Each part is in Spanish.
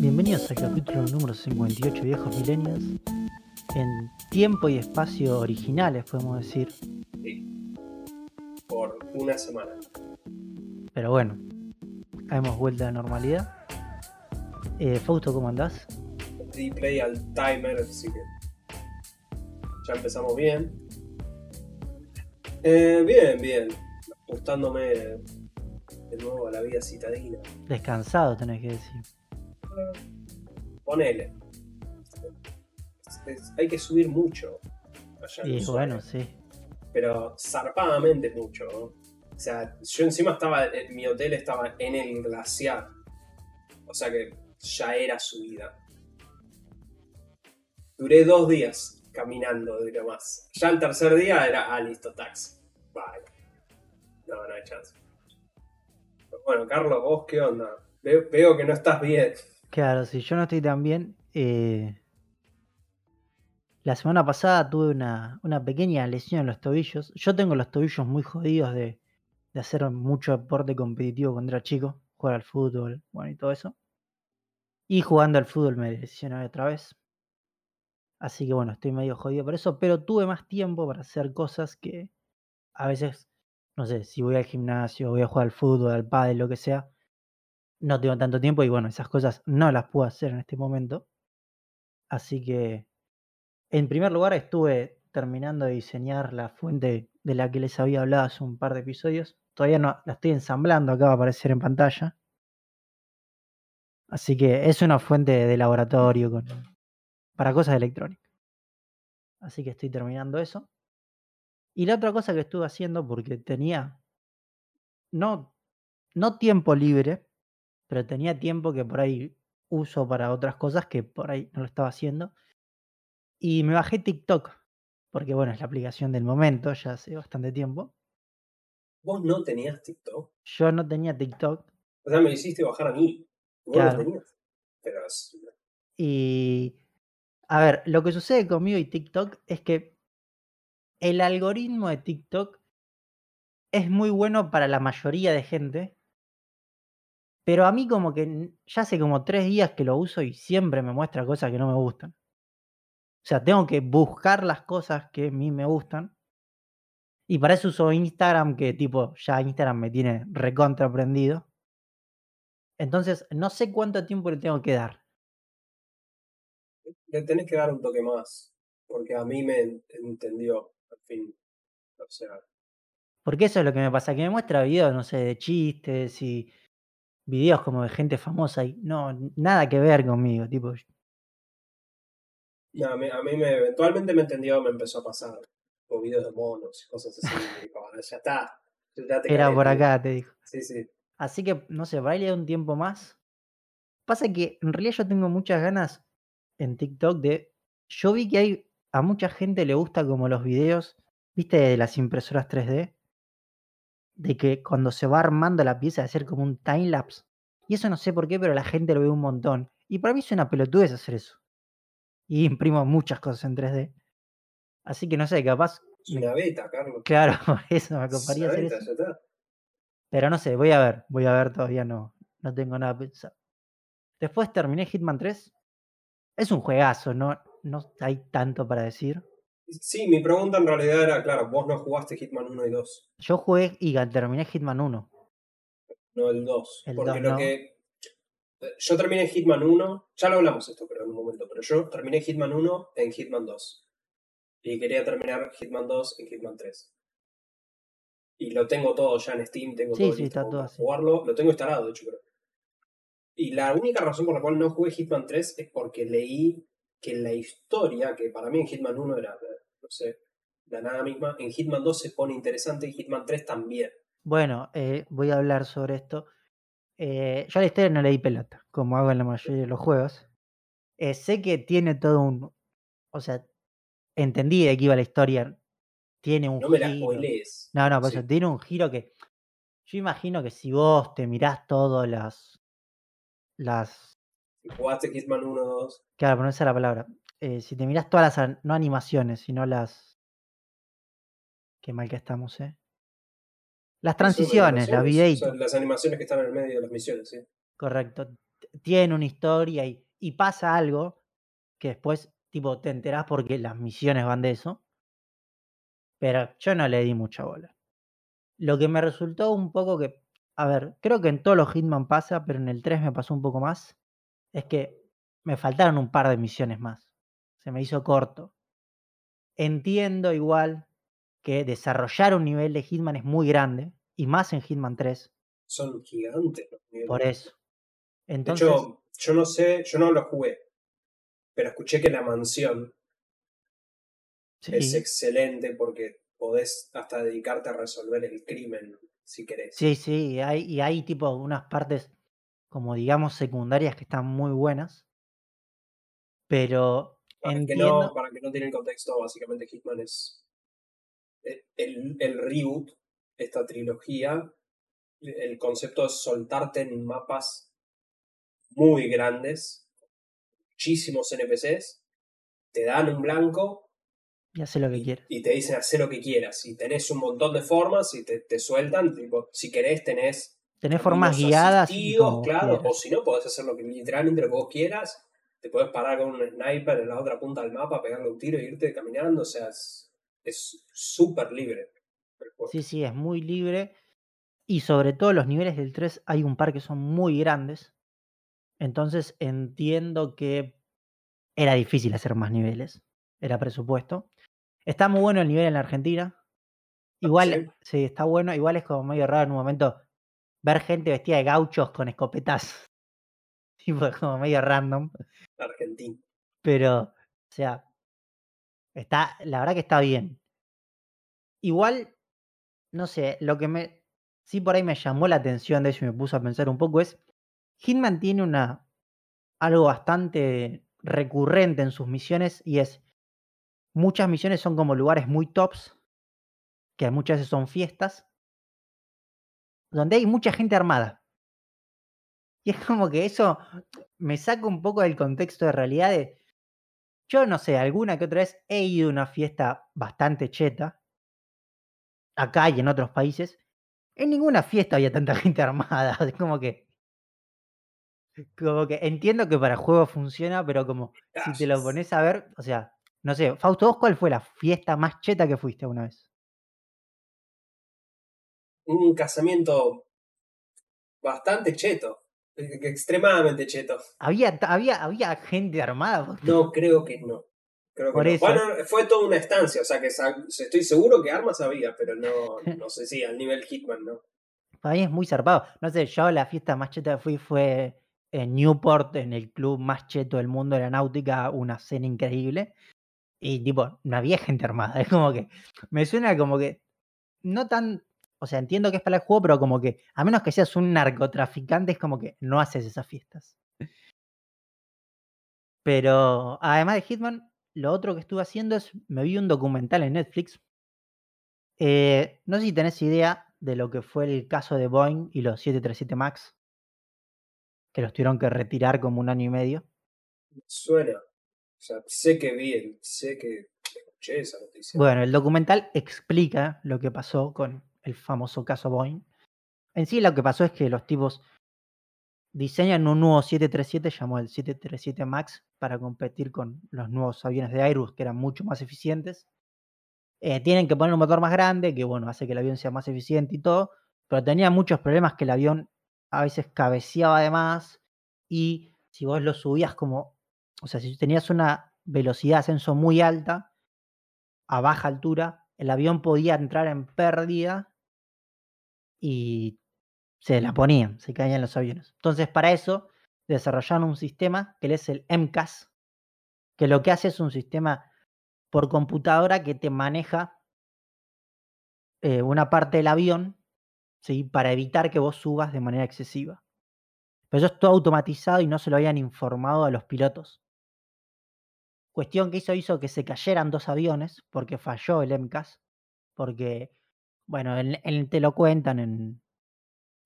Bienvenidos al capítulo número 58 Viejos Milenios. En tiempo y espacio originales, podemos decir. Sí. Por una semana. Pero bueno, hemos vuelto a la normalidad. Eh, Fausto, ¿cómo andás? Di play al timer, así que. Ya empezamos bien. Eh, bien, bien. Ajustándome de nuevo a la vida citadina. Descansado, tenés que decir. Ponele. Es- es- hay que subir mucho. allá Y bueno, sí. Pero zarpadamente mucho. ¿no? O sea, yo encima estaba. en- Mi hotel estaba en el glaciar. O sea que ya era subida. Duré dos días caminando de lo más. Ya el tercer día era, ah, listo, taxi. Vale. No, no hay chance. Bueno, Carlos, vos qué onda? Veo que no estás bien. Claro, si yo no estoy tan bien. eh, La semana pasada tuve una, una pequeña lesión en los tobillos. Yo tengo los tobillos muy jodidos de, de hacer mucho deporte competitivo cuando era chico, jugar al fútbol, bueno, y todo eso. Y jugando al fútbol me lesioné otra vez. Así que bueno, estoy medio jodido por eso, pero tuve más tiempo para hacer cosas que a veces, no sé, si voy al gimnasio, voy a jugar al fútbol, al pádel, lo que sea, no tengo tanto tiempo y bueno, esas cosas no las puedo hacer en este momento. Así que, en primer lugar, estuve terminando de diseñar la fuente de la que les había hablado hace un par de episodios. Todavía no la estoy ensamblando, acá va a aparecer en pantalla. Así que es una fuente de laboratorio para cosas electrónicas. Así que estoy terminando eso. Y la otra cosa que estuve haciendo, porque tenía no, no tiempo libre, pero tenía tiempo que por ahí uso para otras cosas que por ahí no lo estaba haciendo. Y me bajé TikTok, porque bueno, es la aplicación del momento, ya hace bastante tiempo. Vos no tenías TikTok. Yo no tenía TikTok O sea, me hiciste bajar a mí. Vos Claro. no tenías. Pero y... A ver, lo que sucede conmigo y TikTok es que el algoritmo de TikTok es muy bueno para la mayoría de gente, pero a mí como que ya hace como tres días que lo uso y siempre me muestra cosas que no me gustan. O sea, tengo que buscar las cosas que a mí me gustan. Y para eso uso Instagram, que tipo, ya Instagram me tiene recontra prendido. Entonces, no sé cuánto tiempo le tengo que dar. le tenés que dar un toque más. Porque a mí me en- entendió, al fin. O sea, Porque eso es lo que me pasa, que me muestra videos, no sé, de chistes y videos como de gente famosa y no, nada que ver conmigo, tipo, no, a, mí, a mí me, eventualmente me entendió, me empezó a pasar. O videos de monos y cosas así. y "Ah, ya está. Ya te era por tío". acá, te dijo. Sí, sí. Así que, no sé, por ahí le doy un tiempo más. Pasa que en realidad yo tengo muchas ganas en TikTok de... Yo vi que hay a mucha gente le gusta como los videos, viste, de las impresoras 3D, de que cuando se va armando la pieza de hacer como un timelapse. Y eso no sé por qué, pero la gente lo ve un montón. Y para mí es una pelotudez hacer eso. Y imprimo muchas cosas en 3D. Así que no sé, capaz, Es una beta, Carlos. claro, eso me Es una coparía hacer beta, eso. ya está. Pero no sé, voy a ver, voy a ver, todavía no, no tengo nada pensado. Después terminé Hitman 3. Es un juegazo, no, no hay tanto para decir. Sí, mi pregunta en realidad era, claro, vos no jugaste Hitman 1 y 2, Yo jugué y terminé Hitman 1. no el 2. El porque 2 lo no. que. Yo terminé Hitman 1, ya lo hablamos esto, pero en un momento, pero yo terminé Hitman 1 en Hitman 2. Y quería terminar Hitman 2 en Hitman 3. Y lo tengo todo ya en Steam, tengo Sí, todo sí, listo está todo para así. jugarlo. Lo tengo instalado, de hecho, pero. Y la única razón por la cual no jugué Hitman 3 es porque leí que la historia, que para mí en Hitman 1 era, no sé, la nada misma, en Hitman 2 se pone interesante y Hitman 3 también. Bueno, eh, voy a hablar sobre esto. Eh, yo la historia no leí pelota, como hago en la mayoría de los juegos. Eh, sé que tiene todo un. O sea, entendí de qué iba la historia. Tiene un No me la giro. spoilees. No, no, por Sí. eso, tiene un giro que. Yo imagino que si vos te mirás todas las. Las. Si jugaste Hitman 1 2, Claro, pero no esa es la palabra. Eh, si te mirás todas las. No animaciones, sino las. Qué mal que estamos, ¿eh? Las transiciones, animaciones, videitos. las animaciones que están en el medio de las misiones, sí. Correcto. T- Tienen una historia y, y pasa algo que después, tipo, te enterás porque las misiones van de eso. Pero yo no le di mucha bola. Lo que me resultó un poco que, a ver, creo que en todos los Hitman pasa, pero en el 3 me pasó un poco más, es que me faltaron un par de misiones más. Se me hizo corto. Entiendo igual que desarrollar un nivel de Hitman es muy grande, y más en Hitman 3, Son gigantes los niveles. por eso. De Entonces, hecho, yo no sé, yo no lo jugué, pero escuché que la mansión es excelente porque podés hasta dedicarte a resolver el crimen si querés. sí, sí, y hay, y hay tipo unas partes como digamos secundarias que están muy buenas, pero Para que no, para que no tiene el contexto, básicamente Hitman es el, el, el reboot, esta trilogía. El concepto es soltarte en mapas muy grandes, muchísimos NPCs, te dan un blanco y hace lo que quieras. y te dicen hacer lo que quieras. Y tenés un montón de formas y te, te sueltan. Tipo, si querés, tenés Tenés formas guiadas como claro, o si no, podés hacer lo que literalmente lo que vos quieras. Te podés parar con un sniper en la otra punta del mapa, pegarle un tiro e irte caminando. O sea, es súper libre. Sí, sí, es muy libre. Y sobre todo los niveles del 3 hay un par que son muy grandes. Entonces entiendo que era difícil hacer más niveles. Era presupuesto. Está muy bueno el nivel en la Argentina. Igual, ¿Sí? sí, está bueno. Igual es como medio raro en un momento ver gente vestida de gauchos con escopetas. Tipo, es como medio random. Argentina. Pero, o sea, está, la verdad que está bien. Igual, no sé, lo que me. Sí, por ahí me llamó la atención de eso y me puso a pensar un poco es. Hitman tiene una. algo bastante recurrente en sus misiones y es. Muchas misiones son como lugares muy tops, que muchas veces son fiestas, donde hay mucha gente armada. Y es como que eso me saca un poco del contexto de realidad de. Yo no sé, alguna que otra vez he ido a una fiesta bastante cheta, acá y en otros países. En ninguna fiesta había tanta gente armada. Es como que. Como que entiendo que para juego funciona, pero como si te lo pones a ver, o sea, no sé, Fausto, ¿vos cuál fue la fiesta más cheta que fuiste una vez? Un casamiento bastante cheto. e- Extremadamente cheto. ¿Había, había, había gente armada? No, creo que no. Creo que Por no. eso. Bueno, fue toda una estancia, o sea que estoy seguro que armas había, pero no, no sé si al nivel Hitman, ¿no? Para mí es muy zarpado. No sé, yo la fiesta más cheta que fui fue en Newport, en el club más cheto del mundo de la náutica, una cena increíble. Y tipo, no había gente armada. Es como que me suena como que no tan. O sea, entiendo que es para el juego, pero como que a menos que seas un narcotraficante, es como que no haces esas fiestas. Pero además de Hitman, lo otro que estuve haciendo es me vi un documental en Netflix. Eh, no sé si tenés idea de lo que fue el caso de Boeing y los 737 MAX, que los tuvieron que retirar como un año y medio. Suena. O sea, sé que vi, el- sé que escuché esa noticia. Bueno, el documental explica lo que pasó con el famoso caso Boeing. En sí lo que pasó es que los tipos diseñan un nuevo 737 llamado el 737 MAX para competir con los nuevos aviones de Airbus que eran mucho más eficientes. Eh, tienen que poner un motor más grande que bueno, hace que el avión sea más eficiente y todo, pero tenía muchos problemas que el avión a veces cabeceaba de más y si vos lo subías como, o sea, si tenías una velocidad de ascenso muy alta, a baja altura, el avión podía entrar en pérdida y se la ponían, se caían los aviones. Entonces, para eso desarrollaron un sistema que es el MCAS, que lo que hace es un sistema por computadora que te maneja eh, una parte del avión ¿sí? para evitar que vos subas de manera excesiva. Pero eso es todo automatizado y no se lo habían informado a los pilotos. Cuestión que hizo hizo que se cayeran dos aviones porque falló el MCAS. Porque, bueno, en- te lo cuentan en,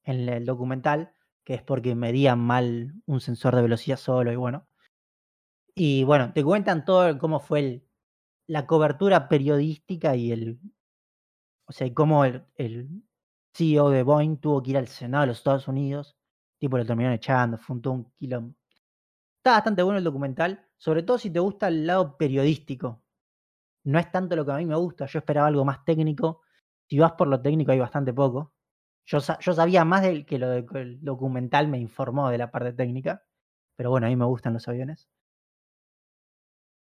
el documental, que es porque medían mal un sensor de velocidad solo y bueno. Y bueno, te cuentan todo cómo fue la cobertura periodística y el. O sea, cómo el, CEO de Boeing tuvo que ir al Senado de los Estados Unidos, tipo lo terminaron echando, fue un, todo un. Está bastante bueno el documental, sobre todo si te gusta el lado periodístico. No es tanto lo que a mí me gusta, yo esperaba algo más técnico. Si vas por lo técnico hay bastante poco. Yo, sa- yo sabía más del que lo de- el documental me informó de la parte técnica, pero bueno, a mí me gustan los aviones.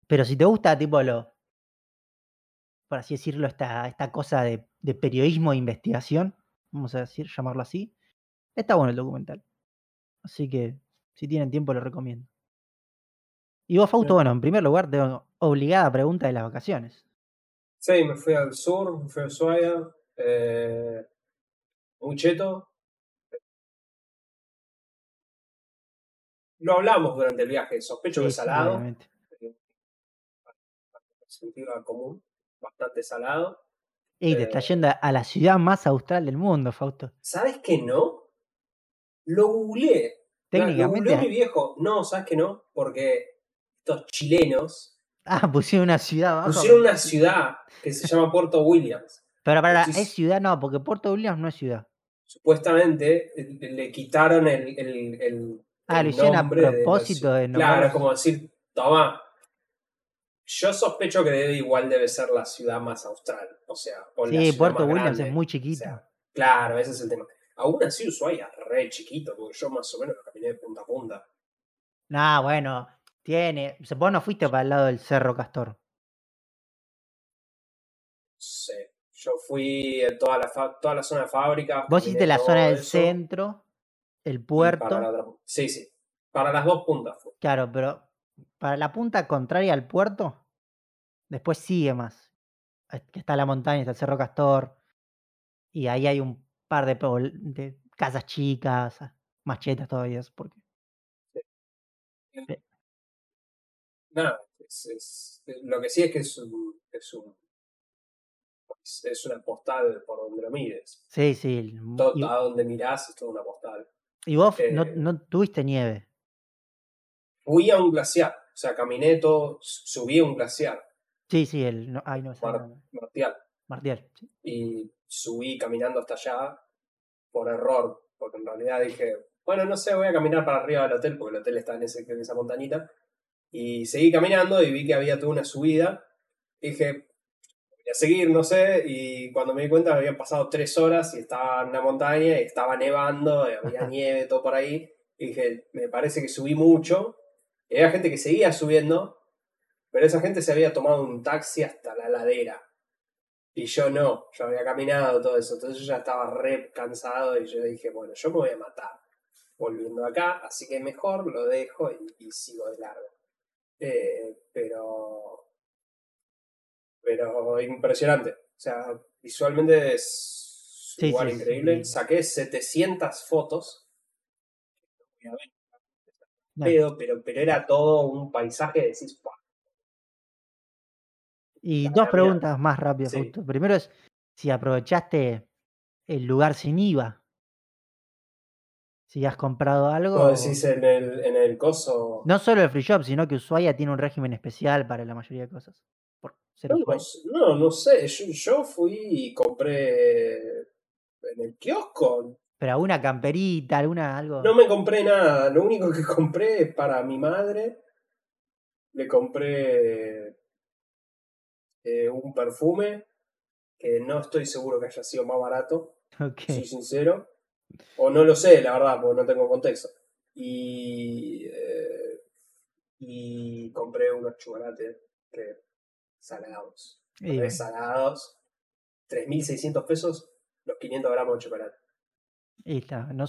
Pero si te gusta tipo lo, por así decirlo, esta, esta cosa de, de periodismo e investigación, vamos a decir, llamarlo así, está bueno el documental. Así que si tienen tiempo lo recomiendo. Y vos, Fausto, bueno, en primer lugar, tengo obligada pregunta de las vacaciones. Sí, me fui al sur, me fui a Ushuaia, eh, muy cheto. Lo hablamos durante el viaje, sospecho que Sí, salado, sentido común, bastante salado. Y te está Eh, yendo a- la ciudad más austral del mundo, Fausto. ¿Sabes que no? Lo googleé. Lo Técnicamente. googleó mi viejo. No, ¿sabes que no? Porque estos chilenos Ah, pusieron una ciudad abajo. pusieron una ciudad que se llama Puerto Williams. Pero para, es ciudad, no, porque Puerto Williams no es ciudad. Supuestamente eh, le quitaron el, el, el, Ah, el lo hicieron a de propósito ciudad. de Claro, es como decir, toma. Yo sospecho que debe, igual debe ser la ciudad más austral. O sea, o Sí, Puerto Williams grande. es muy O chiquito. sea, claro, ese es el tema. Aún así, Ushuaia es re chiquito, porque yo más o menos lo caminé de punta a punta. Nah, bueno, tiene. Vos no fuiste para el lado del Cerro Castor. Sí. Yo fui en toda la, fa- toda la zona de fábricas. Vos hiciste la todo zona del eso, centro, el para puerto. la otra- sí, sí. Para las dos puntas fue. Claro, pero para la punta contraria al puerto, después sigue más. Que está la montaña, está el Cerro Castor. Y ahí hay un par de, de casas chicas, más chetas todavía. es Porque... Nada, es, es- lo que sí es que es un, es un es, una postal por donde lo mires. Sí, sí. Todo, y, a donde mirás es toda una postal. y vos no, eh, no tuviste nieve. Fui a un glaciar, o sea, caminé todo, subí a un glaciar, Sí, sí, el. No, ay, no, ese Mar- no, Martial, Martial. sí. y subí caminando hasta allá por error, porque en realidad dije, bueno, no sé, voy a caminar para arriba del hotel, porque el hotel está en, ese, en esa montañita, y seguí caminando y vi que había toda una subida, dije, voy a seguir, no sé, y cuando me di cuenta habían pasado tres horas y estaba en una montaña y estaba nevando, y había nieve, todo por ahí, y dije, me parece que subí mucho, y había gente que seguía subiendo, pero esa gente se había tomado un taxi hasta la ladera. Y yo no, yo había caminado todo eso, entonces yo ya estaba re cansado y yo dije, bueno, yo me voy a matar volviendo acá, así que mejor lo dejo y, y sigo de largo. Eh, pero, pero impresionante, o sea, visualmente es Sí, es increíble. Saqué 700 fotos, No, pedo, pero, pero era todo un paisaje de decís, "Buah, Y dos mierda". preguntas más rápidas. Primero es si aprovechaste el lugar sin IVA. Si has comprado algo. Vos decís en el, en el coso. No solo el free shop, sino que Ushuaia tiene un régimen especial para la mayoría de cosas. Por ser No, no sé, no, no sé. Yo, yo fui y compré en el kiosco. Pero alguna camperita, alguna algo. No me compré nada. Lo único que compré es para mi madre. Le compré eh, un perfume que no estoy seguro que haya sido más barato. Ok. soy sincero. O no lo sé, la verdad, porque no tengo contexto. Y, eh, y compré unos chocolates que salados. Y Tres salados, 3.600 pesos, los 500 gramos de chocolate.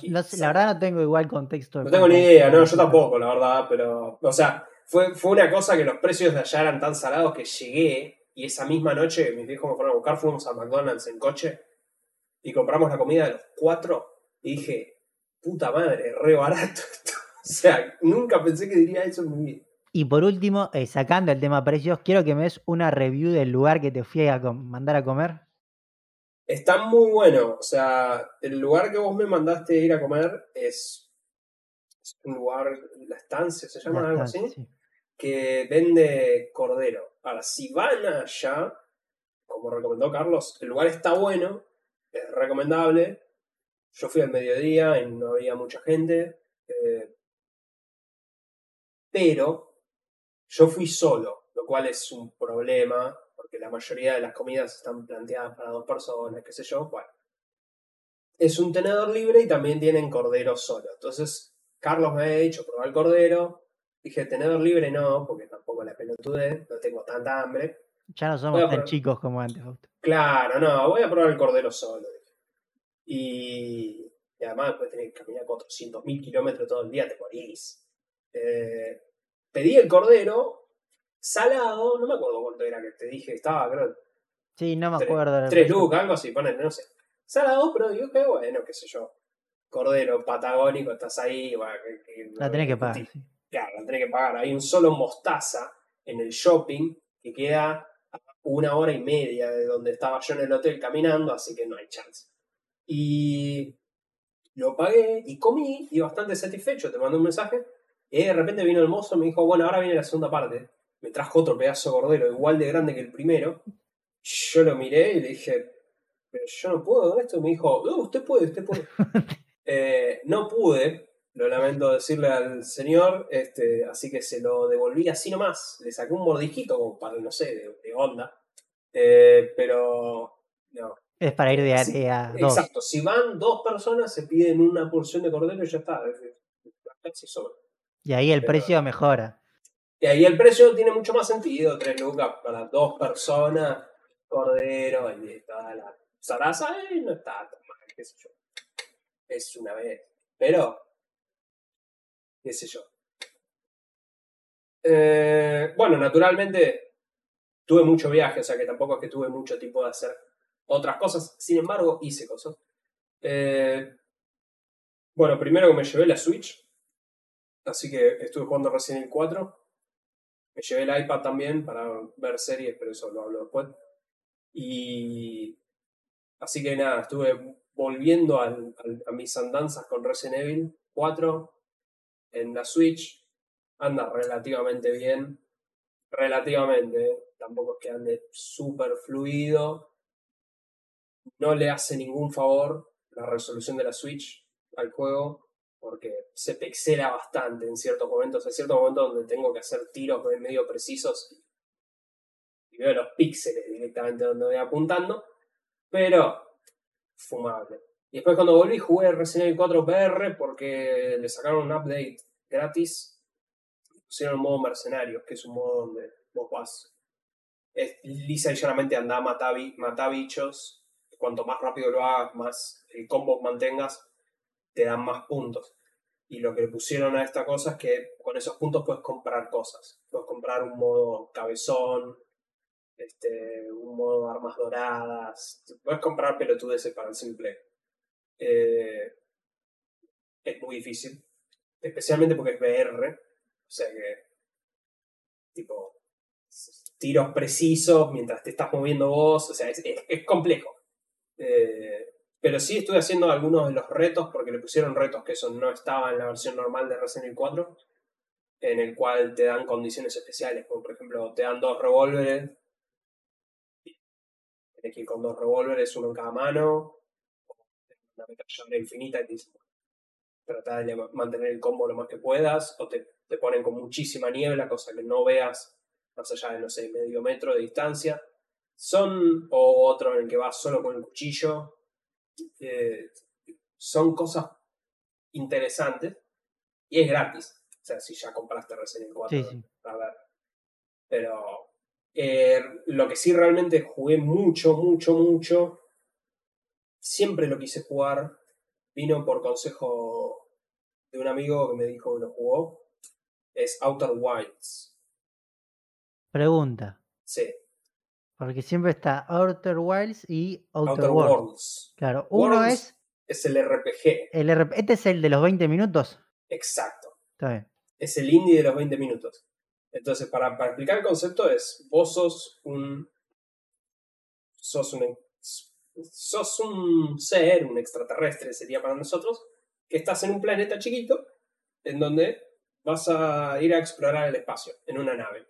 y. No- no la verdad no tengo igual contexto. No tengo ni idea, no, yo tampoco, la verdad, pero, o sea, fue, fue una cosa que los precios de allá eran tan salados que llegué y esa misma noche mis viejos me fueron a buscar, fuimos a McDonald's en coche y compramos la comida de los cuatro y dije, puta madre, re barato esto. O sea, nunca pensé que diría eso en mi vida. Y por último, eh, sacando el tema precios, quiero que me des una review del lugar que te fui a mandar a comer. Está muy bueno, o sea, el lugar que vos me mandaste ir a comer es, es un lugar, la estancia se llama La algo estancia, así. sí. que vende cordero. Ahora, si van allá, como recomendó Carlos, el lugar está bueno, es recomendable. Yo fui al mediodía y no había mucha gente. eh, pero yo fui solo, lo cual es un problema, porque la mayoría de las comidas están planteadas para dos personas, qué sé yo. Bueno, es un tenedor libre y también tienen cordero solo. Entonces, Carlos me había dicho probar el cordero. Dije, tenedor libre no, porque tampoco la pelotude, no tengo tanta hambre. Ya no somos tan chicos como antes. Claro, no, voy a probar el cordero solo. Y, y además después tenés que caminar 400.000 kilómetros todo el día, te morís. Eh, pedí el cordero salado, no me acuerdo cuánto era que te dije, estaba creo Sí, no me Tres- acuerdo. tres precio. lucas, algo así, ponele, no sé. Salado, pero digo que bueno, qué sé yo. Cordero patagónico, estás ahí, bueno, que- que- La tenés que pagar. sí. Claro, la tenés que pagar. Hay un solo mostaza en el shopping que queda a una hora y media de donde estaba yo en el hotel caminando, así que no hay chance. Y lo pagué y comí y bastante satisfecho. Te mandé un mensaje. Y de repente vino el mozo y me dijo, bueno, ahora viene la segunda parte. Me trajo otro pedazo de cordero igual de grande que el primero. Yo lo miré y le dije, pero yo no puedo con esto. Y me dijo, no, usted puede, usted puede. Eh, no pude, lo lamento decirle al señor, este, así que se lo devolví así nomás. Le saqué un mordijito como para, no sé, de, de onda. Eh, pero no. Es para ir de Sí, área 2. Exacto, si van dos personas se piden una porción de cordero y ya está. casi sobra. Y ahí el Pero- precio mejora. Y ahí el precio tiene mucho más sentido, 3 lucas para dos personas, cordero y toda la zaraza, eh, no está tan mal, qué sé yo. Es una vez. Pero, qué sé yo. Eh, bueno, naturalmente tuve mucho viaje, o sea que tampoco es que tuve mucho tiempo de hacer otras cosas. Sin embargo, hice cosas. Eh, bueno, primero que me llevé la Switch. Así que estuve jugando Resident Evil 4. Me llevé el iPad también para ver series, pero eso lo hablo después. Y. Así que nada, estuve volviendo a mis andanzas con Resident Evil 4 en la Switch. Anda relativamente bien. Relativamente, ¿eh? tampoco es que ande súper fluido. No le hace ningún favor la resolución de la Switch al juego porque se pixela bastante en ciertos momentos. Hay ciertos momentos donde tengo que hacer tiros medio precisos y veo los píxeles directamente donde voy apuntando, pero fumable. Y después cuando volví jugué Resident Evil 4 VR porque le sacaron un update gratis y pusieron el modo mercenarios, que es un modo donde vos vas lisa y llanamente andar a matar, bi- matar bichos. Cuanto más rápido lo hagas, más el combo mantengas, te dan más puntos. Y lo que le pusieron a esta cosa es que con esos puntos puedes comprar cosas. Puedes comprar un modo cabezón, este, un modo armas doradas. Puedes comprar pelotudeces para el simple. Eh, es muy difícil. Especialmente porque es VR. O sea que. Tipo. Tiros precisos mientras te estás moviendo vos. O sea, es, es- es complejo. Eh, pero sí estuve haciendo algunos de los retos porque le pusieron retos que eso no estaba en la versión normal de Resident Evil 4 en el cual te dan condiciones especiales. Como por ejemplo te dan dos revólveres. Tienes que ir con dos revólveres uno en cada mano. Una ametralladora infinita y te dicen trata de mantener el combo lo más que puedas o te, te ponen con muchísima niebla cosa que no veas más allá de no sé medio metro de distancia son o otro en el que vas solo con el cuchillo eh, son cosas interesantes y es gratis. O sea, si ya compraste Resident Evil 4, Sí, sí. a ver. Pero eh, lo que sí realmente jugué mucho, mucho, mucho, siempre lo quise jugar, vino por consejo de un amigo que me dijo que lo jugó, es Outer Wilds. Pregunta. Sí, Porque siempre está Outer Wilds y Outer, Outer Worlds. Worlds. Claro, uno Worlds es Es el RPG, el. Este es el de los 20 minutos. exacto. Está bien. es el indie de los 20 minutos. Entonces, para, para explicar el concepto es, vos sos un... Sos un, sos un ser, un extraterrestre sería para nosotros, que estás en un planeta chiquito, en donde vas a ir a explorar el espacio, en una nave.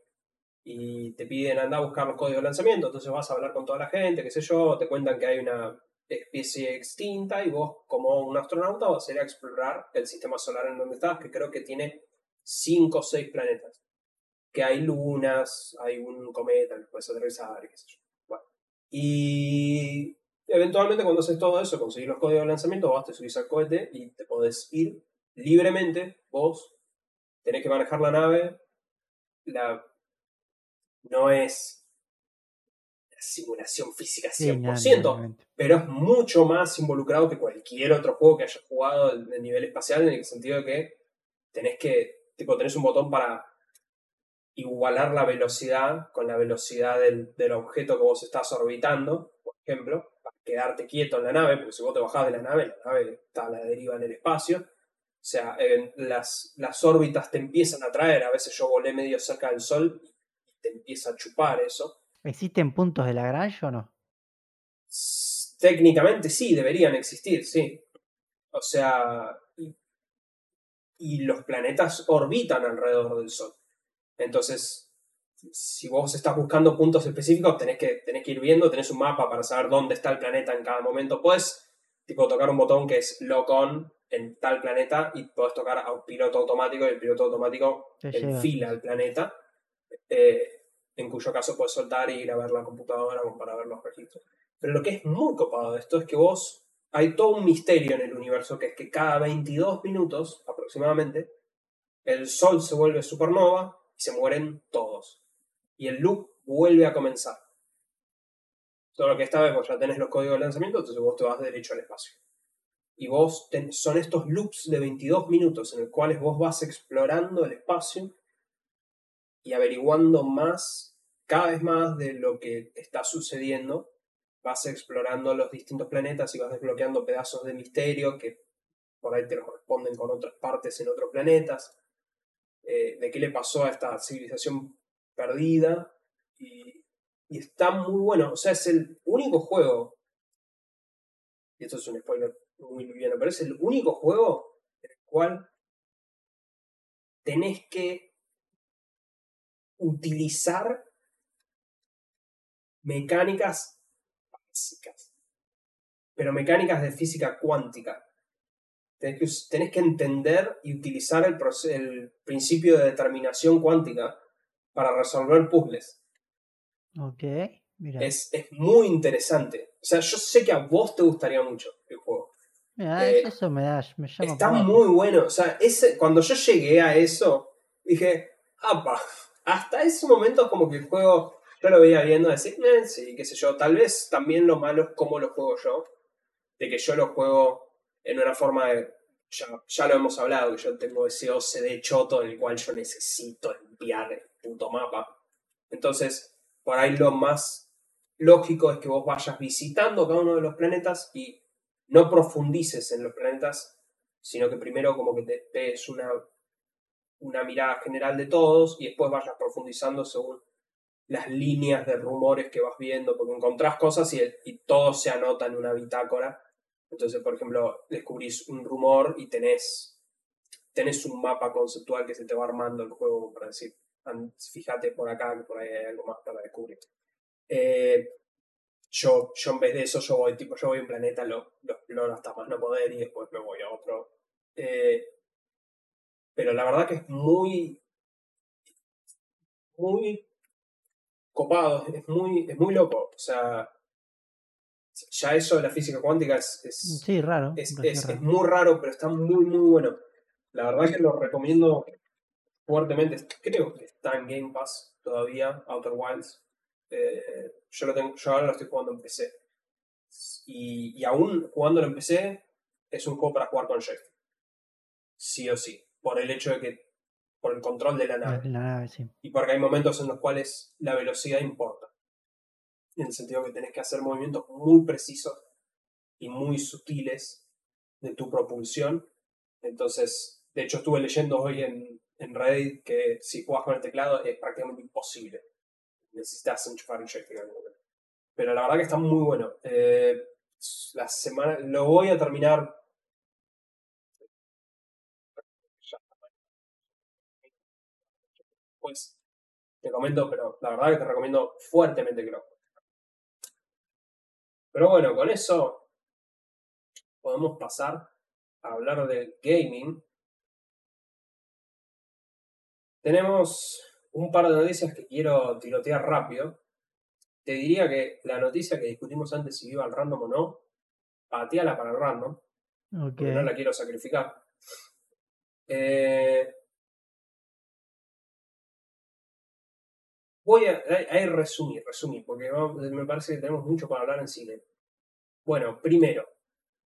Y te piden andar a buscar los códigos de lanzamiento, entonces vas a hablar con toda la gente, qué sé yo, te cuentan que hay una especie extinta y vos como un astronauta vas a ir a explorar el sistema solar en donde estás, que creo que tiene 5 o 6 planetas. Que hay lunas, hay un cometa que puedes y qué sé yo. Y eventualmente cuando haces todo eso, conseguís los códigos de lanzamiento, vos te subís al cohete y te podés ir libremente, vos tenés que manejar la nave, la... no es simulación física 100%, pero es mucho más involucrado que cualquier otro juego que hayas jugado de nivel espacial, en el sentido de que tenés que, tipo, tenés un botón para igualar la velocidad con la velocidad del, del objeto que vos estás orbitando, por ejemplo, para quedarte quieto en la nave, porque si vos te bajás de la nave, la nave está a la deriva en el espacio. O sea, las, las órbitas te empiezan a traer. A veces yo volé medio cerca del Sol y te empieza a chupar eso. ¿Existen puntos de Lagrange o no? Técnicamente sí, deberían existir, sí. O sea, y, los planetas orbitan alrededor del Sol. Entonces, si vos estás buscando puntos específicos, tenés que, tenés que ir viendo, tenés un mapa para saber dónde está el planeta en cada momento. Puedes, tipo, tocar un botón que es lock on en tal planeta y puedes tocar a un piloto automático y el piloto automático enfila al planeta. Eh, en cuyo caso puedes soltar y ir a ver la computadora para ver los registros. Pero lo que es muy copado de esto es que vos, hay todo un misterio en el universo, que es que cada 22 minutos aproximadamente, el Sol se vuelve supernova y se mueren todos. Y el loop vuelve a comenzar. Todo lo que esta vez vos ya tenés los códigos de lanzamiento, entonces vos te vas derecho al espacio. Y vos son estos loops de 22 minutos en los cuales vos vas explorando el espacio y averiguando más, cada vez más de lo que está sucediendo. Vas explorando los distintos planetas y vas desbloqueando pedazos de misterio que por ahí te los corresponden con otras partes en otros planetas. Eh, de qué le pasó a esta civilización perdida. Y, está muy bueno. O sea, es el único juego. Y esto es un spoiler muy bien, pero es el único juego en el cual tenés que utilizar mecánicas básicas, pero mecánicas de física cuántica. Tenés que, que entender y utilizar el, el principio de determinación cuántica para resolver puzzles. Ok, mira. Es, es, muy interesante. O sea, yo sé que a vos te gustaría mucho el juego. Eh, eso me da, me llama Está muy bueno. O sea, ese, cuando yo llegué a eso, dije, apa, hasta ese momento como que el juego yo lo veía viendo decir, eh, sí, qué sé yo, tal vez también lo malo es cómo lo juego yo, de que yo lo juego en una forma de, ya, lo hemos hablado, que yo tengo ese OCD choto en el cual yo necesito limpiar el puto mapa. Entonces, por ahí lo más lógico es que vos vayas visitando cada uno de los planetas y no profundices en los planetas, sino que primero como que te des una una mirada general de todos y después vayas profundizando según las líneas de rumores que vas viendo, porque encontrás cosas y, y todo se anota en una bitácora. Entonces, por ejemplo, descubrís un rumor y tenés, tenés un mapa conceptual que se te va armando el juego para decir, fíjate por acá que por ahí hay algo más para descubrir. Eh, yo, yo en vez de eso, yo voy, tipo, yo voy a un planeta, lo, lo exploro hasta más no poder y después me voy a otro. Eh, pero la verdad que es muy, muy copado, es muy, es muy loco. O sea, ya eso de la física cuántica es, es, sí, raro, es, es, muy raro, pero está muy, muy bueno. La verdad que lo recomiendo fuertemente. Creo que está en Game Pass todavía, Outer Wilds. Eh, yo, lo tengo, yo ahora lo estoy jugando en PC. Y, y aún jugándolo en PC, es un juego para jugar con Jeff. Sí o sí por el hecho de que, por el control de la nave. Y porque hay momentos en los cuales la velocidad importa. En el sentido que tenés que hacer movimientos muy precisos y muy sutiles de tu propulsión. Entonces, de hecho estuve leyendo hoy en, en Reddit que si juegas con el teclado es prácticamente imposible. Necesitas enchufar el joystick Pero la verdad que está muy bueno. Eh, la semana, lo voy a terminar pues te comento, pero la verdad que te recomiendo fuertemente que lo Pero bueno, con eso podemos pasar a hablar de gaming. Tenemos un par de noticias que quiero tirotear rápido. Te diría que la noticia que discutimos antes si iba al random o no, pateala para el random, Ok. porque no la quiero sacrificar. Eh, voy a, a- a resumir, resumir, porque me parece que tenemos mucho para hablar en cine. Bueno, primero,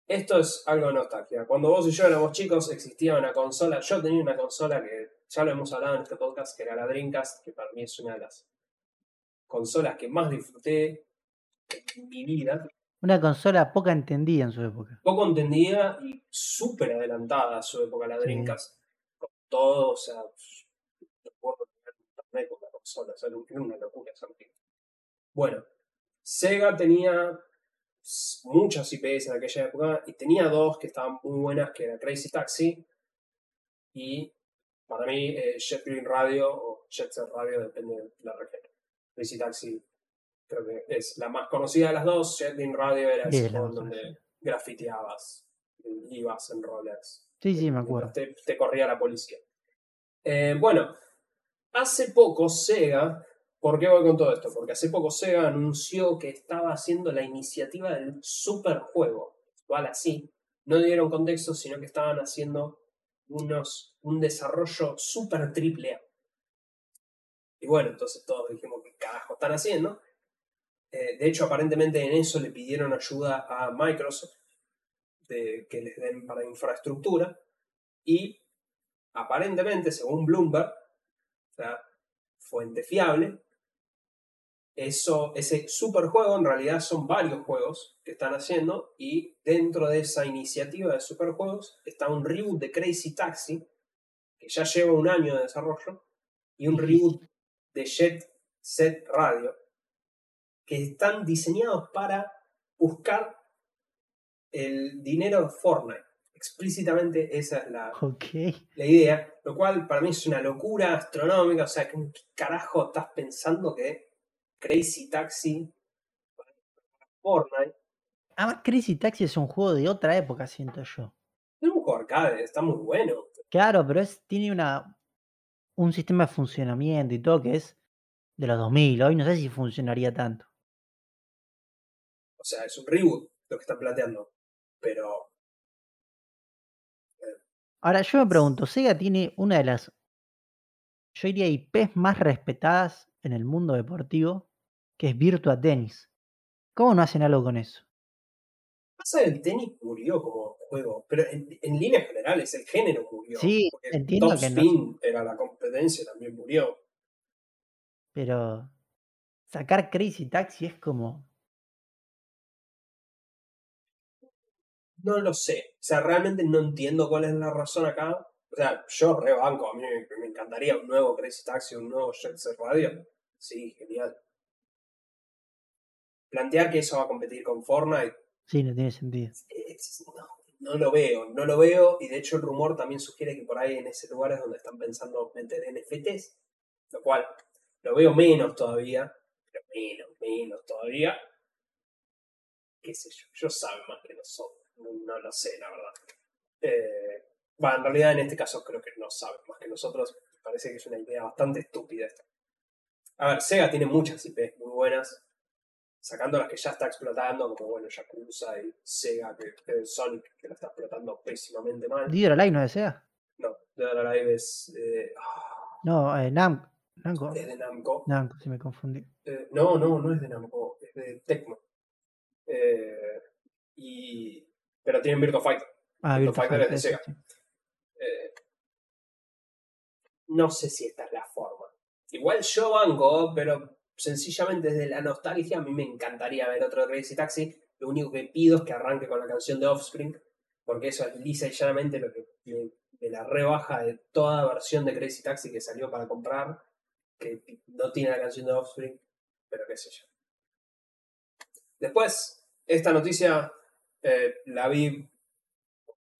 esto es algo de nostalgia. Cuando vos y yo éramos chicos existía una consola, yo tenía una consola que ya lo hemos hablado en este podcast, que era la Dreamcast, que para mí es una de las consolas que más disfruté en mi vida. Una consola poca entendida en su época. poco entendida y súper adelantada a su época la Sí. Dreamcast. Con todo, o sea, internet con la consola, o sea, era una locura esa. Bueno, Sega tenía muchas IPs en aquella época y tenía dos que estaban muy buenas, que era Crazy Taxi y para mí eh, Jet Green Radio o Jet Set Radio, depende de la región. Crazy Taxi creo que es la más conocida de las dos, Jet Green Radio era más donde grafiteabas, ibas en rollers. Sí, sí, me acuerdo. Te, te corría la policía. Eh, bueno, hace poco Sega, ¿por qué voy con todo esto? Porque hace poco Sega anunció que estaba haciendo la iniciativa del superjuego. Igual así, no dieron contexto, sino que estaban haciendo unos, un desarrollo super triple A. Y bueno, entonces todos dijimos, ¿qué carajo están haciendo? Eh, de hecho, aparentemente en eso le pidieron ayuda a Microsoft de que les den para infraestructura y aparentemente, según Bloomberg, sea, fuente fiable, eso, ese superjuego en realidad son varios juegos que están haciendo y dentro de esa iniciativa de superjuegos está un reboot de Crazy Taxi que ya lleva un año de desarrollo y un reboot de Jet Set Radio que están diseñados para buscar el dinero de Fortnite. Explícitamente esa es la, la idea, lo cual para mí es una locura astronómica. O sea, ¿qué carajo estás pensando que Crazy Taxi Fortnite Además, Crazy Taxi es un juego de otra época, siento yo. es un juego arcade? Está muy bueno. Claro, pero es, tiene una, un sistema de funcionamiento y todo que es de los 2000. Hoy no sé si funcionaría tanto. O sea, es un reboot lo que están planteando. Pero Ahora, yo me pregunto, Sega tiene una de las, yo diría, IPs más respetadas en el mundo deportivo, que es Virtua Tennis. ¿Cómo no hacen algo con eso? pasa el tenis murió como juego, pero en, en líneas generales el género murió. Sí, entiendo Top que no- era la competencia, también murió. Pero sacar Crazy Taxi es como... No lo sé. O sea, realmente no entiendo cuál es la razón acá. O sea, yo rebanco, a mí me, me encantaría un nuevo Crazy Taxi, un nuevo Jet Set Radio. Sí, genial. Plantear que eso va a competir con Fortnite, Sí, no tiene sentido. es- no, no lo veo, no lo veo. Y de hecho el rumor también sugiere que por ahí en ese lugar es donde están pensando meter NFTs. Lo cual lo veo menos todavía. Pero menos, menos todavía. Qué sé yo, ellos saben más que nosotros. No, no lo sé, la verdad. Eh, bueno, en realidad en este caso creo que no saben más que nosotros. Parece que es una idea bastante estúpida esta. A ver, Sega tiene muchas IPs muy buenas. Sacando las que ya está explotando, como bueno, Yakuza y Sega, que, eh, Sonic, que la está explotando pésimamente mal. Dead Alive no es de Sega. No, Dead Alive es, eh, ah, No, eh, Nam- Namco. es de Namco. Namco, si me confundí. Eh, no, no, no es de Namco, es de Tecmo. Eh, y, pero tienen Virtua Fighter. Ah, Virtua Virtua Fighter es de Sega. sí. Eh, no sé si esta es la forma. Igual yo banco, pero sencillamente desde la nostalgia a mí me encantaría ver otro Crazy Taxi. Lo único que pido es que arranque con la canción de Offspring, porque eso es lisa y llanamente lo que me, me la rebaja de toda versión de Crazy Taxi que salió para comprar, que no tiene la canción de Offspring, pero qué sé yo. Después, esta noticia eh, la vi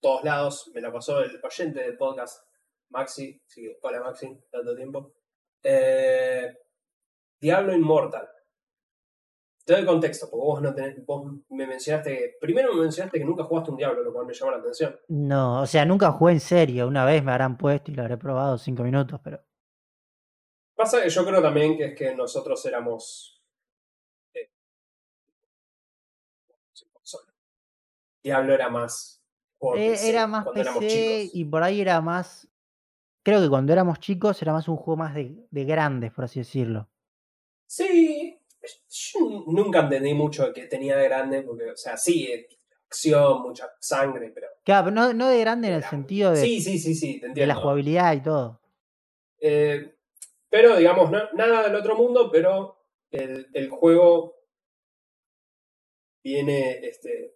todos lados, me la pasó el oyente del podcast, Maxi, así que hola Maxi, tanto tiempo. Eh, Diablo Immortal. te doy contexto, porque vos no tenés, vos me mencionaste, primero me mencionaste que nunca jugaste un Diablo, lo cual me llama la atención. No, o sea, nunca jugué en serio. Una vez me habrán puesto y lo habré probado cinco minutos, pero. Pasa que yo creo también que es que nosotros éramos. Diablo era más. por Eh, PC, era más PC y por ahí era más. Creo que cuando éramos chicos era más un juego más de, de grandes, por así decirlo. Sí, yo nunca entendí mucho que tenía de grande, porque, o sea, sí, eh, acción, mucha sangre, pero. Claro, pero no, no de grande en el sentido de, Sí, sí, sí, sí, te de entiendo. la jugabilidad y todo. Eh, pero, digamos, no- nada del otro mundo, pero el, el juego viene, este,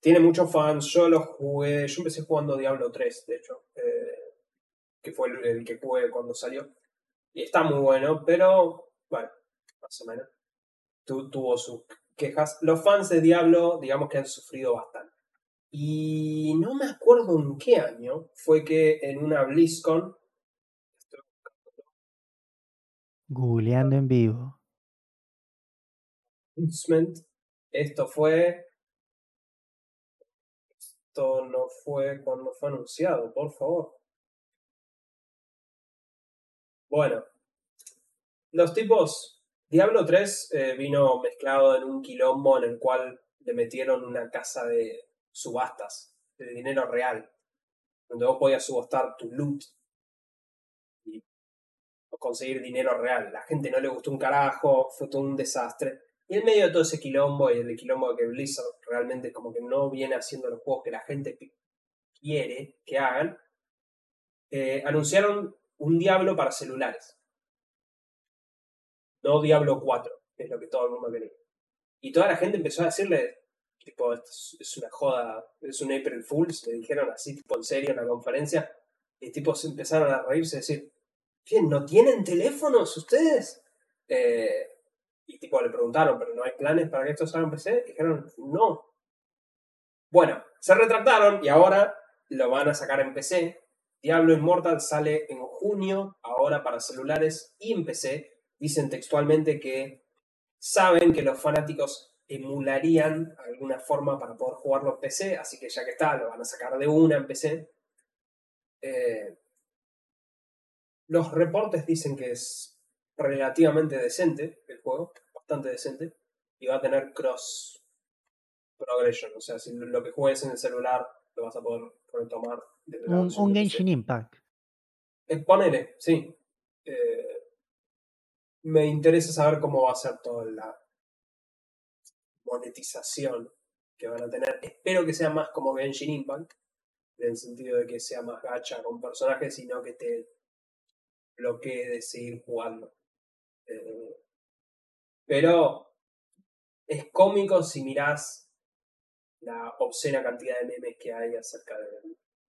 tiene muchos fans. Yo lo jugué, yo empecé jugando Diablo 3, de hecho, eh, que fue el, el que jugué cuando salió. Y está muy bueno, pero, bueno, más o menos. Tu- tuvo sus quejas. Los fans de Diablo, digamos que han sufrido bastante. Y no me acuerdo en qué año fue que en una BlizzCon Googleando en vivo. Esto fue. Esto no fue cuando fue anunciado, por favor. Bueno, los tipos. Diablo 3 eh, vino mezclado en un quilombo en el cual le metieron una casa de subastas de dinero real, donde vos podías subastar tu loot y conseguir dinero real. La gente no le gustó un carajo, fue todo un desastre. Y en medio de todo ese quilombo y el quilombo que Blizzard realmente como que no viene haciendo los juegos que la gente quiere que hagan, eh, anunciaron un Diablo para celulares. No Diablo 4, que es lo que todo el mundo quería. Y toda la gente empezó a decirle, tipo, esto es, una joda, es un April Fools, le dijeron así, tipo, en serio, en la conferencia. Y tipos empezaron a reírse y decir, ¿qué? ¿No tienen teléfonos ustedes? Eh, y tipo le preguntaron, ¿pero no hay planes para que esto salga en PC? Dijeron, no. Bueno, se retractaron y ahora lo van a sacar en PC. Diablo Immortal sale en junio, ahora para celulares y en PC. Dicen textualmente que saben que los fanáticos emularían alguna forma para poder jugarlo en PC, así que ya que está, lo van a sacar de una en PC. Eh, los reportes dicen que es relativamente decente el juego, bastante decente, y va a tener cross progression, o sea, si lo que juegues en el celular lo vas a poder retomar desde Un, un. Genshin Impact. Eh, ponele, sí. Eh, me interesa saber cómo va a ser toda la monetización que van a tener. Espero que sea más como Genshin Impact, en el sentido de que sea más gacha con personajes, sino que te bloquee de seguir jugando. Eh, pero es cómico si mirás la obscena cantidad de memes que hay acerca de,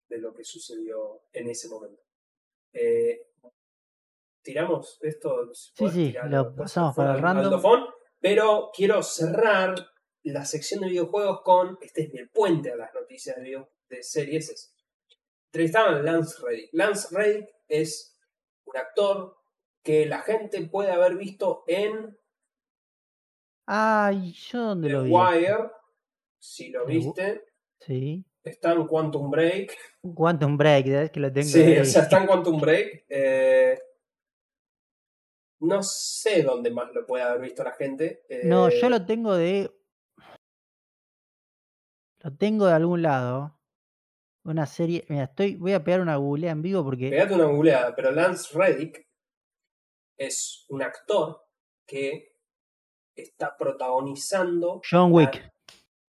de lo que sucedió en ese momento. Eh, tiramos esto. si Sí, podés sí, tirarlo lo pasamos para el random. pero quiero cerrar la sección de videojuegos con. Este es el puente a las noticias de, video- de series. Es, entrevistaban a Lance Reddick. Lance Reddick es un actor que la gente puede haber visto en Ay, ¿yo dónde The lo vi? Wire. Si lo viste, Sí. está en Quantum Break. Quantum Break, que lo tengo Sí, ahí. o sea, está en Quantum Break. eh, no sé dónde más lo puede haber visto la gente. No, eh, yo lo tengo de. Lo tengo de algún lado. Una serie. Mira, estoy. Voy a pegar una googlea en vivo porque. Pegate una googleada, pero Lance Reddick es un actor que está protagonizando John Wick,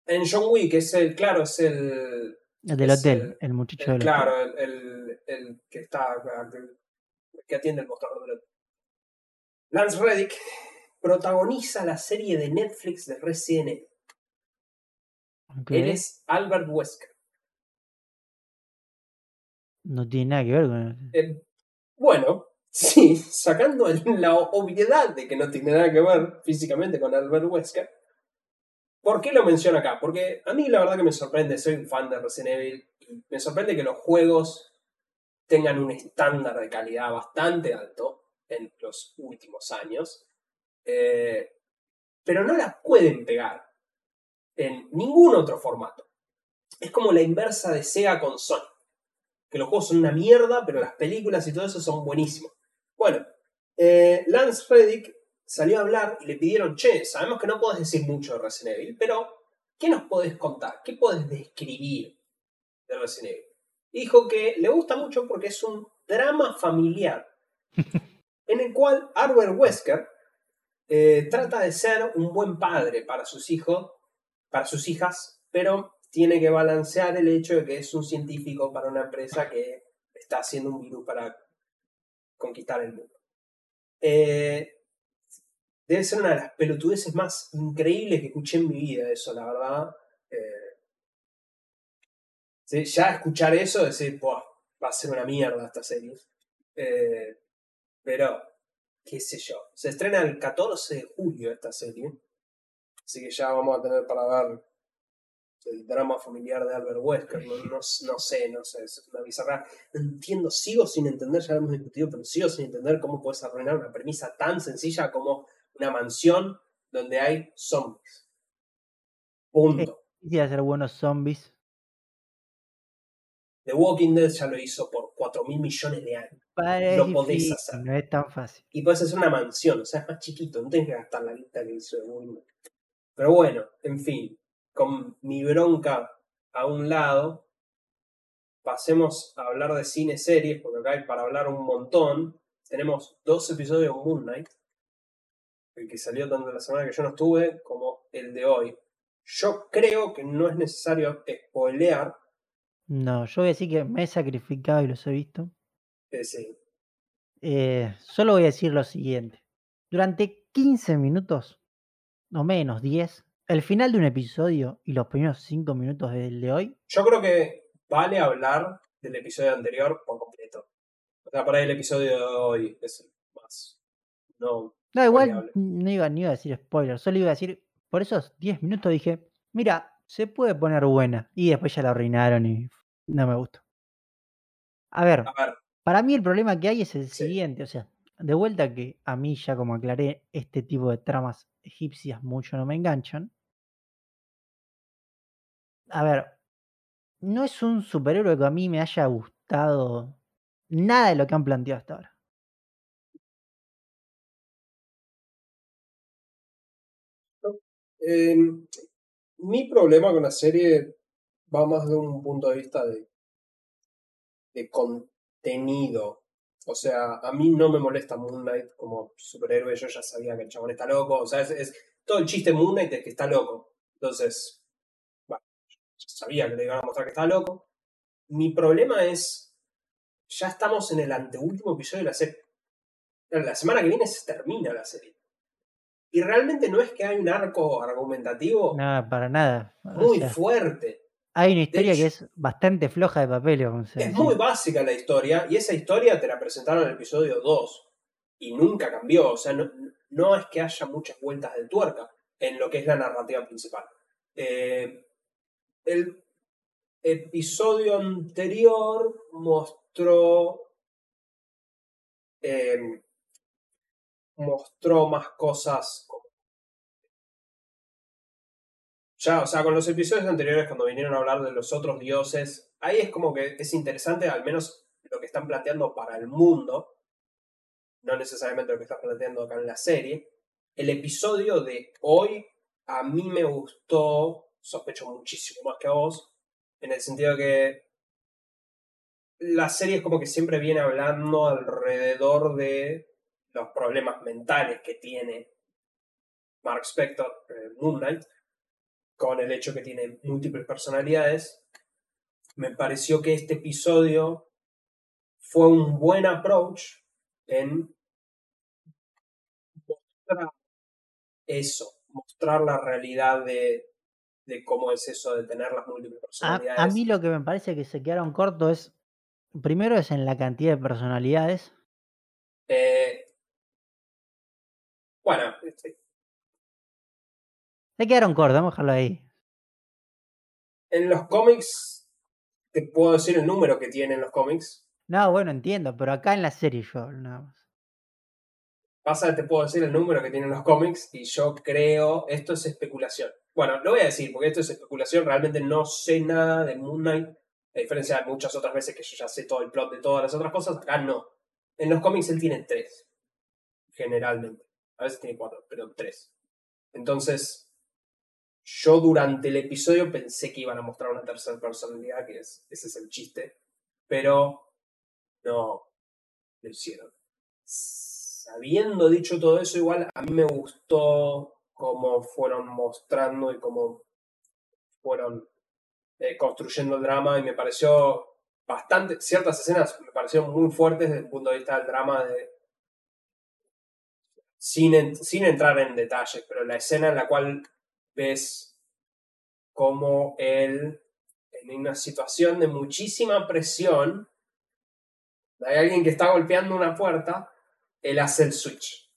en John Wick, es el, claro, es el, el del hotel, el- el muchacho el- del claro, hotel. el, el- el que está, el que atiende el mostrador del hotel. Lance Reddick protagoniza la serie de Netflix de Resident Él es Albert Wesker. No tiene nada que ver con. Eh, bueno, sí, sacando la obviedad de que no tiene nada que ver físicamente con Albert Wesker, ¿por qué lo menciono acá? Porque a mí la verdad que me sorprende, soy un fan de Resident Evil, me sorprende que los juegos tengan un estándar de calidad bastante alto en los últimos años. Eh, pero no las pueden pegar en ningún otro formato. Es como la inversa de Sega con Sony. Que los juegos son una mierda, pero las películas y todo eso son buenísimos. Bueno, eh, Lance Reddick salió a hablar y le pidieron, che, sabemos que no podés decir mucho de Resident Evil, pero ¿qué nos podés contar? ¿Qué podés describir de Resident Evil? dijo que le gusta mucho porque es un drama familiar en el cual Arbor Wesker eh, trata de ser un buen padre para sus hijos, para sus hijas, pero tiene que balancear el hecho de que es un científico para una empresa que está haciendo un virus para conquistar el mundo. Eh, debe ser una de las pelotudeces más increíbles que escuché en mi vida, eso, la verdad. Eh, ya escuchar eso, decir, va a ser una mierda esta serie. Eh, pero, qué sé yo. Se estrena el 14 de julio esta serie. Así que ya vamos a tener para ver el drama familiar de Albert Wesker. No, no, sé, no sé, es una bizarra. No entiendo, sigo sin entender, ya lo hemos discutido, pero sigo sin entender cómo puedes arruinar una premisa tan sencilla como una mansión donde hay zombies. Punto. Quisiera hacer buenos zombies. The Walking Dead ya lo hizo por 4 mil millones de años. lo podés hacer. No es tan fácil. Y puedes hacer una mansión, o sea, es más chiquito, no tienes que gastar la guita que hizo The Walking Dead. Pero bueno, en fin, con mi bronca a un lado, pasemos a hablar de cine series, porque acá hay para hablar un montón. Tenemos dos episodios de Moon Knight, el que salió tanto la semana que yo no estuve como el de hoy. Yo creo que no es necesario spoilear. No, yo voy a decir que me he sacrificado y los he visto. Eh, sí. Eh, solo voy a decir lo siguiente. Durante 15 minutos, no menos 10, el final de un episodio y los primeros 5 minutos del de hoy. Yo creo que vale hablar del episodio anterior por completo. O sea, por ahí el episodio de hoy es el más. No, no, igual no iba ni iba a decir spoiler, solo iba a decir, por esos 10 minutos dije, mira, se puede poner buena. Y después ya la arruinaron y no me gustó. A ver, para mí el problema que hay es el siguiente, o sea, de vuelta que a mí ya como aclaré, este tipo de tramas egipcias mucho no me enganchan. A ver, no es un superhéroe que a mí me haya gustado nada de lo que han planteado hasta ahora. Em, mi problema con la serie va más de un punto de vista de, contenido. O sea, a mí no me molesta Moon Knight como superhéroe, yo ya sabía que el chabón está loco. O sea, es, todo el chiste de Moon Knight es que está loco. Entonces, sabía que le iban a mostrar que está loco. Mi problema es, ya estamos en el anteúltimo episodio de la serie. La semana que viene se termina la serie. Y realmente no es que hay un arco argumentativo. No, para nada. Muy fuerte. Hay una historia que es bastante floja de papel. es muy básica la historia y esa historia te la presentaron en el episodio 2 y nunca cambió. O sea, no, no es que haya muchas vueltas de tuerca en lo que es la narrativa principal. Eh, el episodio anterior mostró eh, mostró más cosas. Ya, o sea, con los episodios anteriores, cuando vinieron a hablar de los otros dioses, ahí es como que es interesante, al menos lo que están planteando para el mundo, no necesariamente lo que están planteando acá en la serie. El episodio de hoy a mí me gustó, sospecho muchísimo más que a vos, en el sentido que la serie es como que siempre viene hablando alrededor de los problemas mentales que tiene Mark Spector, eh, Moon Knight, con el hecho que tiene múltiples personalidades, me pareció que este episodio fue un buen approach en mostrar eso, mostrar la realidad de, cómo es eso de tener las múltiples personalidades. A, a, mí lo que me parece que se quedaron cortos es, primero es en la cantidad de personalidades. Eh, bueno, este Se quedaron cortos, vamos a dejarlo ahí. En los cómics, te puedo decir el número que tienen los cómics. No, bueno, entiendo, pero acá en la serie yo, nada más. Pasa, te puedo decir el número que tienen los cómics y yo creo, esto es especulación. Bueno, lo voy a decir porque esto es especulación, realmente no sé nada de Moon Knight, a diferencia de muchas otras veces que yo ya sé todo el plot de todas las otras cosas, acá no. En los cómics él tiene tres, generalmente. A veces tiene cuatro, pero tres. Entonces, yo durante el episodio pensé que iban a mostrar una tercera personalidad, que es, ese es el chiste, pero no lo hicieron habiendo dicho todo eso, igual a mí me gustó cómo fueron mostrando y cómo fueron eh, construyendo el drama y me pareció bastante, ciertas escenas me parecieron muy fuertes desde el punto de vista del drama de... Sin, sin entrar en detalles, pero la escena en la cual ves cómo él, en una situación de muchísima presión, hay alguien que está golpeando una puerta, él hace el switch.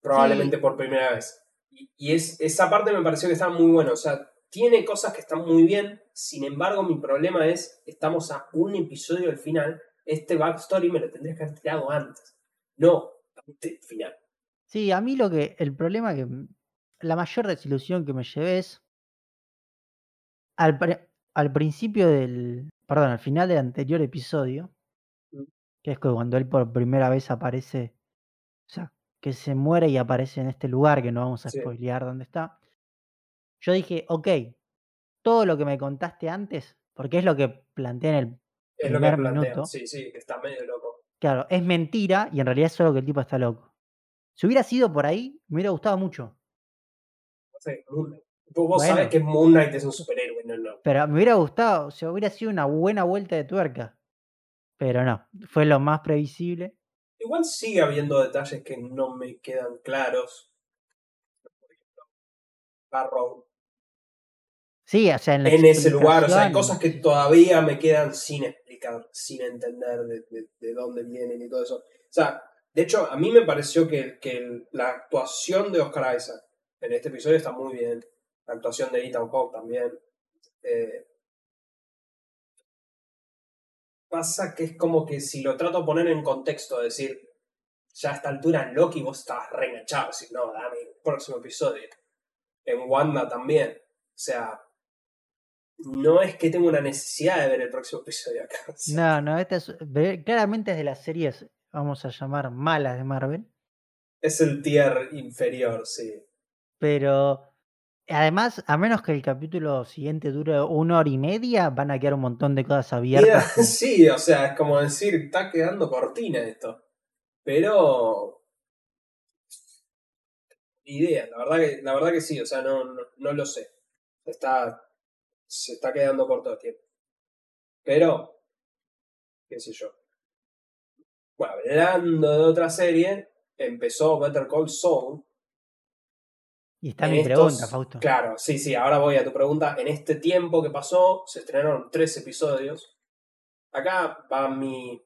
Probablemente por primera vez. Y, es, esa parte me pareció que está muy buena. O sea, tiene cosas que están muy bien. Sin embargo, mi problema es, estamos a un episodio del final. Este backstory me lo tendrías que haber tirado antes. No, el final. Sí, a mí lo que, el problema que, la mayor desilusión que me llevé es, al, al principio del, perdón, al final del anterior episodio, que es cuando él por primera vez aparece, o sea, que se muere y aparece en este lugar, que no vamos a spoilear dónde está. Yo dije, ok, todo lo que me contaste antes, porque es lo que planteé en el primer minuto. Sí, sí, que está medio loco. Claro, es mentira y en realidad es solo que el tipo está loco. Si hubiera sido por ahí, me hubiera gustado mucho. Vos sabés que Moon Knight es un superhéroe, no, no. Pero me hubiera gustado, o sea, hubiera sido una buena vuelta de tuerca. Pero no, fue lo más previsible. Igual sigue habiendo detalles que no me quedan claros. Por ejemplo, Barrow. Sí, o sea, en, ese lugar, o sea, hay cosas que todavía me quedan sin explicar, sin entender de, dónde vienen y todo eso. O sea, de hecho, a mí me pareció que, que, la actuación de Oscar Isaac en este episodio está muy bien. La actuación de Ethan Hawke también. Eh, pasa que es como que si lo trato de poner en contexto, decir, ya a esta altura en Loki vos estabas reenganchado, decir, no, dame el próximo episodio. En Wanda también. O sea, no es que tenga una necesidad de ver el próximo episodio acá. No, no, esta es, claramente es de las series, vamos a llamar malas de Marvel. Es el tier inferior, sí. Pero Además, a menos que el capítulo siguiente dure una hora y media, van a quedar un montón de cosas abiertas. Sí, o sea, es como decir, está quedando cortina esto. Pero. Idea, la verdad que, la verdad que sí, o sea, no, no, lo sé. Está. Se está quedando corto de tiempo. Pero. qué sé yo. Bueno, hablando de otra serie, empezó Better Call Saul y está mi pregunta, Fausto. Claro, sí, sí, ahora voy a tu pregunta. En este tiempo que pasó, se estrenaron tres episodios. Acá va mi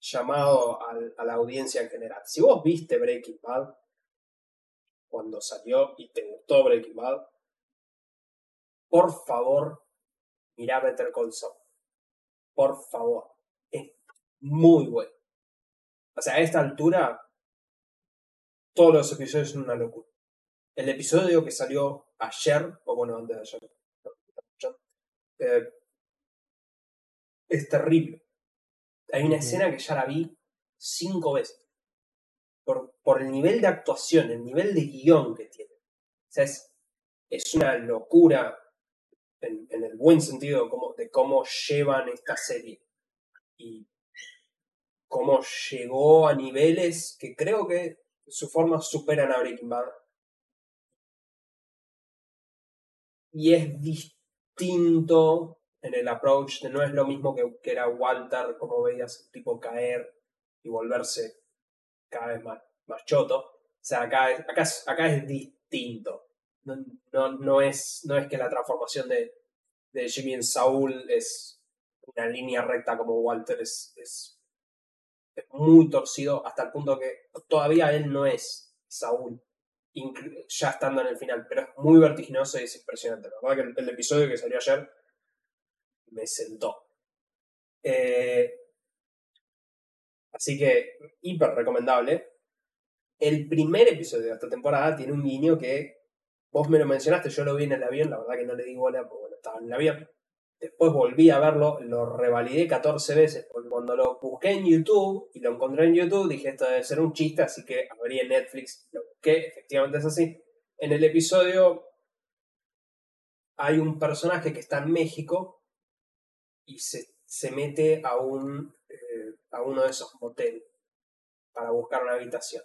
llamado a la audiencia en general. Si vos viste Breaking Bad cuando salió y te gustó Breaking Bad, por favor, mirá Better Call Saul. Por favor. Es muy bueno. O sea, a esta altura, todos los episodios son una locura. El episodio que salió ayer, o bueno, antes de ayer, eh, es terrible. Hay una escena que ya la vi cinco veces. Por, por el nivel de actuación, el nivel de guion que tiene. O sea, es, es una locura en, en, el buen sentido como, de cómo llevan esta serie. Y cómo llegó a niveles que creo que su forma superan a Breaking Bad y es distinto en el approach, no es lo mismo que, que era Walter, como veías tipo caer y volverse cada vez más, más choto. O sea, acá, acá, acá es distinto. No, no, no, es, no es que la transformación de, de Jimmy en Saúl es una línea recta como Walter, es, es, es muy torcido hasta el punto que todavía él no es Saúl ya estando en el final, pero es muy vertiginoso y es impresionante. La verdad que el, episodio que salió ayer me sentó. Eh, así que hiper recomendable. el primer episodio de esta temporada tiene un guiño que vos me lo mencionaste, yo lo vi en el avión, la verdad que no le di bola porque bueno, estaba en el avión. Después volví a verlo, lo revalidé 14 veces, cuando lo busqué en YouTube y lo encontré en YouTube, dije esto debe ser un chiste, así que abrí Netflix, lo busqué, efectivamente es así. En el episodio hay un personaje que está en México y se, se mete a, un, eh, a uno de esos moteles para buscar una habitación.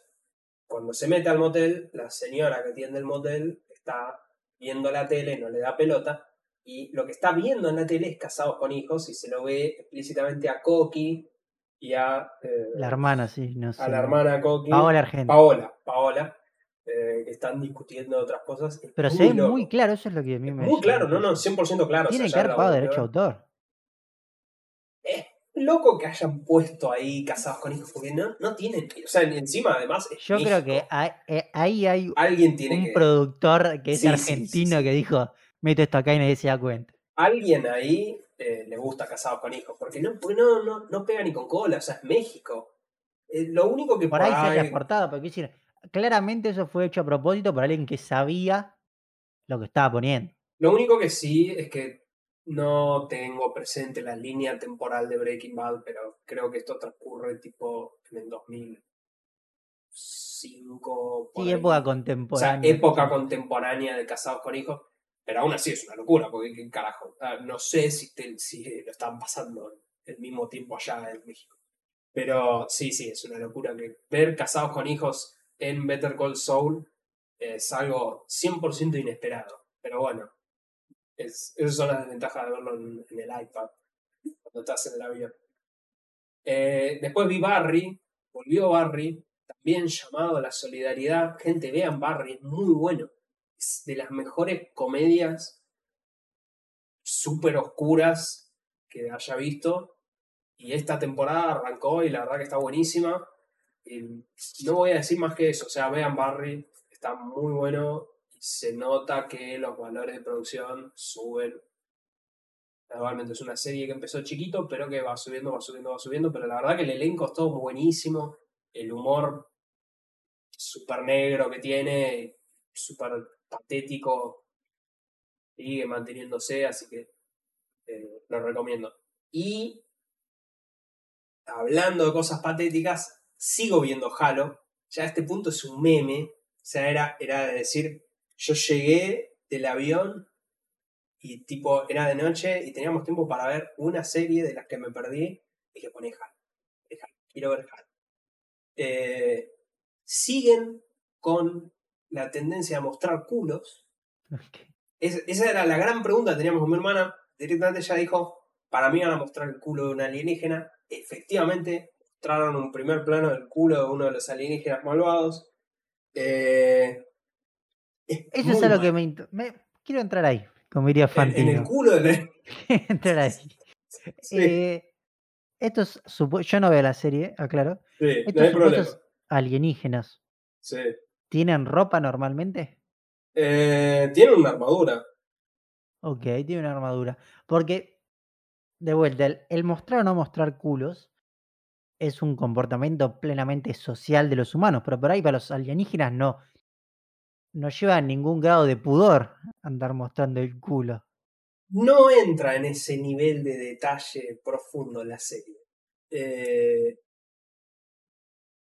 Cuando se mete al motel, la señora que atiende el motel está viendo la tele, no le da pelota, y lo que está viendo en la tele es Casados con Hijos y se lo ve explícitamente a Coqui y a... Eh, la hermana, sí, no sé. A la hermana Coqui. Paola Argento. Paola, Paola. Eh, que están discutiendo otras cosas. Pero se ve muy claro, eso es lo que a mí me... Muy claro, no, no, 100% claro. Tiene que haber pagado derecho a autor. Es loco que hayan puesto ahí casados con hijos, porque no, no tienen. O sea, encima, además. Yo creo que eh, ahí hay Alguien tiene un productor que es argentino que dijo: meto esto acá y nadie se da cuenta. Alguien ahí eh, le gusta casados con hijos, porque no, no, no, no pega ni con cola, o sea, es México. lo único que por, ahí, se haya cortado, porque decir, claramente eso fue hecho a propósito por alguien que sabía lo que estaba poniendo. Lo único que sí es que no tengo presente la línea temporal de Breaking Bad, pero creo que esto transcurre tipo en el 2005. Sí, época contemporánea. O sea, época contemporánea de Casados con Hijos. Pero aún así es una locura, porque qué carajo. No sé si, si lo están pasando el mismo tiempo allá en México. Pero sí, sí, es una locura que ver Casados con Hijos en Better Call Saul es algo 100% inesperado. Pero bueno, es, esas son las desventajas de verlo en, el iPad cuando estás en el avión. Eh, después vi Barry, volvió Barry, también llamado a la solidaridad. Gente, vean Barry, es muy bueno. De las mejores comedias súper oscuras que haya visto. Y esta temporada arrancó y la verdad que está buenísima. No voy a decir más que eso, o sea, vean Barry, está muy bueno. Y se nota que los valores de producción suben. Normalmente es una serie que empezó chiquito, pero que va subiendo, va subiendo, va subiendo, pero la verdad que el elenco es todo buenísimo, el humor súper negro que tiene, súper patético, sigue manteniéndose, así que eh, lo recomiendo. Y hablando de cosas patéticas, sigo viendo Halo. Ya a este punto es un meme. O sea, era, era de decir, yo llegué del avión y tipo, era de noche y teníamos tiempo para ver una serie de las que me perdí y que pone Halo. Quiero ver Halo. Eh, siguen con la tendencia a mostrar culos. esa era la gran pregunta que teníamos con mi hermana. Directamente ella dijo, para mí van a mostrar el culo de una alienígena. Efectivamente, mostraron un primer plano del culo de uno de los alienígenas malvados. Eh, Eso es algo que me, Quiero entrar ahí, como diría Fantino. En, el culo de entrar ahí. Eh, estos yo no veo la serie, aclaro. Sí, estos supuestos alienígenas. Sí. ¿Tienen ropa normalmente? Eh, tienen una armadura. Ok, tiene una armadura. Porque, de vuelta, el mostrar o no mostrar culos es un comportamiento plenamente social de los humanos, pero por ahí para los alienígenas no, no lleva ningún grado de pudor andar mostrando el culo. No entra en ese nivel de detalle profundo la serie. Eh,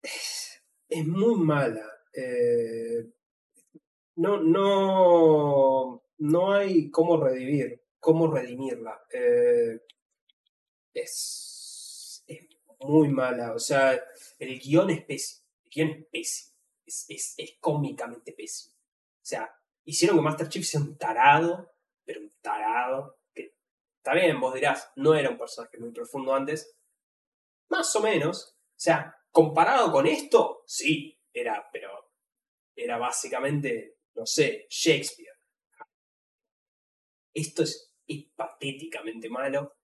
es, muy mala. Eh, no, no, no hay cómo redimir, cómo redimirla. Eh, es muy mala. O sea, el guion es pésimo. El guion es pésimo. Es, es, cómicamente pésimo. O sea, hicieron que Master Chief sea un tarado, pero un tarado. Que está bien, vos dirás, no era un personaje muy profundo antes. Más o menos. O sea, comparado con esto, sí, era, pero era básicamente, no sé, Shakespeare. Esto es, patéticamente malo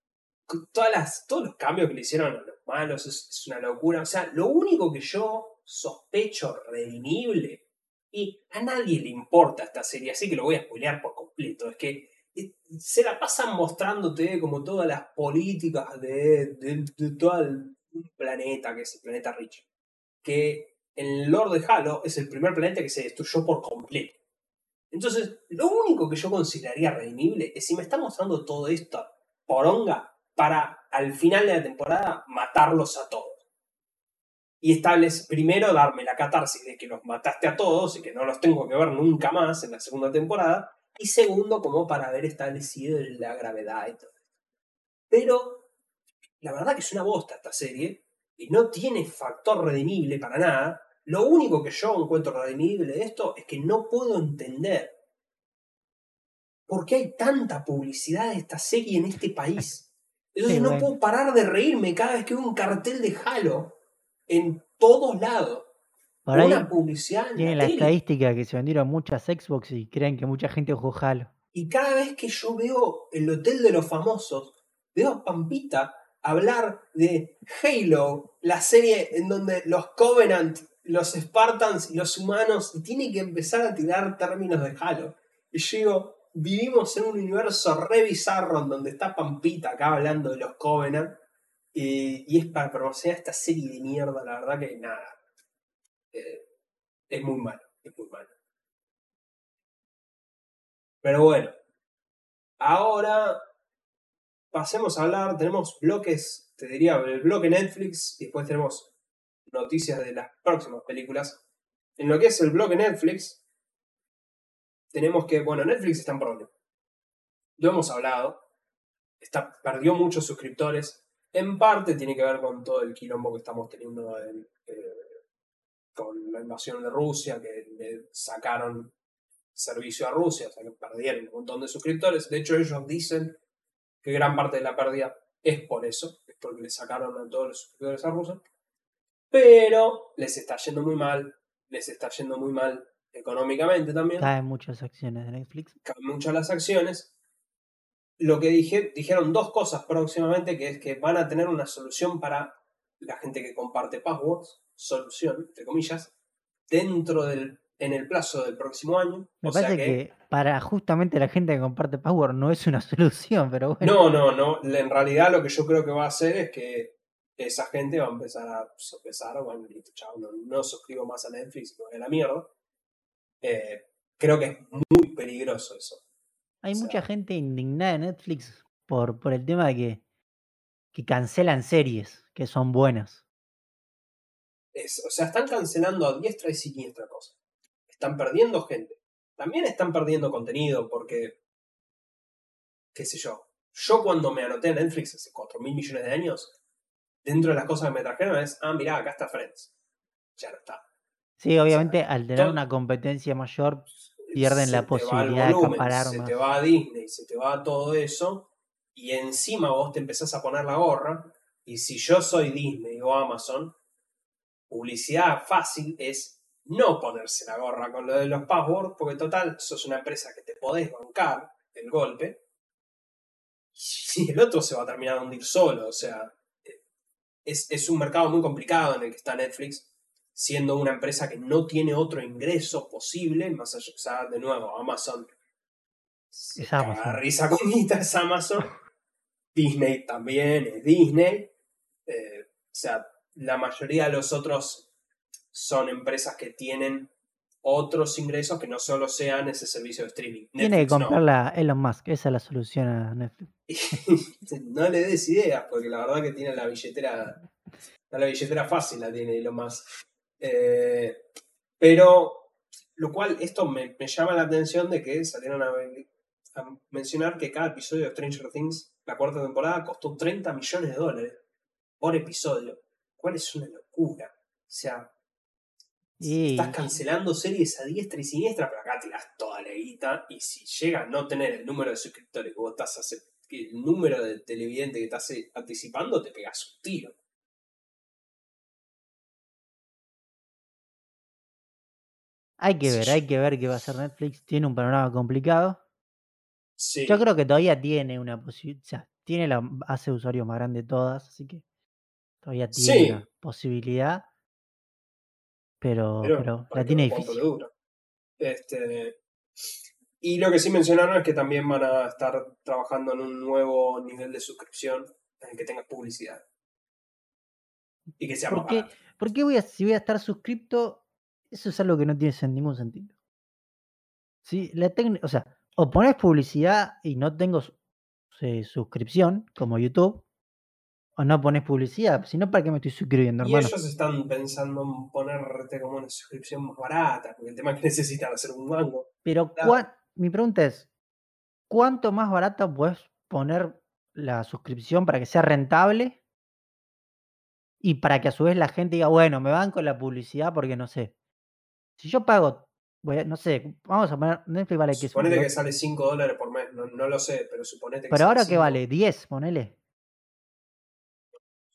todas las, todos los cambios que le hicieron a los malos es, una locura. O sea, lo único que yo sospecho redimible, y a nadie le importa esta serie, así que lo voy a spoilear por completo, es que eh, se la pasan mostrándote como todas las políticas de, de, todo el planeta, que es el planeta Rich, que en el lore de Halo, es el primer planeta que se destruyó por completo. Entonces, lo único que yo consideraría redimible es si me está mostrando todo esto poronga para al final de la temporada matarlos a todos. Y estables, primero darme la catarsis de que los mataste a todos y que no los tengo que ver nunca más en la segunda temporada. Y segundo, como para haber establecido la gravedad y todo. Pero la verdad que es una bosta esta serie y no tiene factor redimible para nada. Lo único que yo encuentro redimible de esto es que no puedo entender por qué hay tanta publicidad de esta serie en este país. Entonces no puedo parar de reírme cada vez que veo un cartel de Halo en todos lados. Por una publicidad. Tiene la, estadística que se vendieron muchas Xbox y creen que mucha gente jugó Halo. Y cada vez que yo veo el Hotel de los Famosos, veo a Pampita hablar de Halo, la serie en donde los Covenant, los Spartans y los humanos, y tiene que empezar a tirar términos de Halo. Y yo digo, vivimos en un universo re bizarro en donde está Pampita acá hablando de los Covenant, y es para promocionar esta serie de mierda, la verdad que nada. Eh, es muy malo, es muy malo. Pero bueno, ahora pasemos a hablar, tenemos bloques, te diría, el bloque Netflix y después tenemos noticias de las próximas películas. En lo que es el bloque Netflix, tenemos que, bueno, Netflix está en problema. Lo hemos hablado, está, perdió muchos suscriptores. En parte tiene que ver con todo el quilombo que estamos teniendo eh, con la invasión de Rusia, que le sacaron servicio a Rusia, o sea que perdieron un montón de suscriptores. De hecho, ellos dicen que gran parte de la pérdida es por eso, es porque le sacaron a todos los suscriptores a Rusia. Pero les está yendo muy mal, les está yendo muy mal económicamente también. Caen muchas acciones de Netflix. Caen muchas las acciones. Lo que dije, dijeron dos cosas próximamente, que es que van a tener una solución para la gente que comparte passwords, solución, entre comillas, dentro del en el plazo del próximo año. Me parece que... para justamente la gente que comparte Power no es una solución, pero bueno. No, no, no. En realidad lo que yo creo que va a hacer es que esa gente va a empezar a sopesar, bueno, chao, no, no, suscribo más a Netflix, no es la mierda. Eh, creo que es muy peligroso eso. Hay mucha gente indignada en Netflix por, por el tema de que, que cancelan series que son buenas. o sea, están cancelando a diestra y siniestra cosas están perdiendo gente. También están perdiendo contenido porque, qué sé yo, yo cuando me anoté en Netflix hace 4 mil millones de años, dentro de las cosas que me trajeron es, ah, mirá, acá está Friends. Ya no está. Sí, obviamente al tener una competencia mayor pierden la posibilidad de acaparar Se te va a Disney, se te va a todo eso, y encima vos te empezás a poner la gorra, y si yo soy Disney o Amazon, publicidad fácil es no ponerse la gorra con lo de los passwords, porque total, sos una empresa que te podés bancar el golpe, y el otro se va a terminar de hundir solo, o sea, es, es un mercado muy complicado en el que está Netflix, siendo una empresa que no tiene otro ingreso posible, más allá, o sea, de nuevo, Amazon. Es Amazon. Risa comita es Amazon. Disney también es Disney. Eh, o sea, la mayoría de los otros son empresas que tienen otros ingresos que no solo sean ese servicio de streaming. Tiene que comprarla Elon Musk, esa es la solución a Netflix. no le des ideas, porque la verdad que tiene la billetera, la billetera fácil la tiene Elon Musk. Eh, pero, lo cual, esto me, llama la atención de que salieron a, a, mencionar que cada episodio de Stranger Things, la cuarta temporada, costó 30 millones de dólares por episodio. ¿Cuál es una locura? O sea, Estás cancelando series a diestra y siniestra, pero acá tiras toda la guita. Y si llega a no tener el número de suscriptores que vos estás el número de televidentes que estás anticipando, te pegas un tiro. Hay que ver, hay que ver qué va a hacer Netflix. Tiene un panorama complicado. Yo creo que todavía tiene una posibilidad. O sea, tiene la de usuarios más grande de todas, así que todavía tiene una posibilidad pero, pero, la tiene difícil. Este, y lo que sí mencionaron es que también van a estar trabajando en un nuevo nivel de suscripción en el que tengas publicidad. y que sea ¿Por más qué, por qué voy a, si voy a estar suscripto? Eso es algo que no tiene ningún sentido. Sí, la o sea, o pones publicidad y no tengo eh, suscripción, como YouTube, o no pones publicidad. Si no, ¿para qué me estoy suscribiendo, Y hermano? ellos están pensando en ponerte como una suscripción más barata, porque el tema es que necesitan hacer un mango. Pero mi pregunta es, ¿cuánto más barata puedes poner la suscripción para que sea rentable? Y para que a su vez la gente diga, bueno, me van con la publicidad porque no sé. Si yo pago, voy a- no sé, vamos a poner, Netflix vale que Suponete que sale 5 dólares por mes, no, no lo sé, pero suponete que Pero ahora que vale 10, ponele.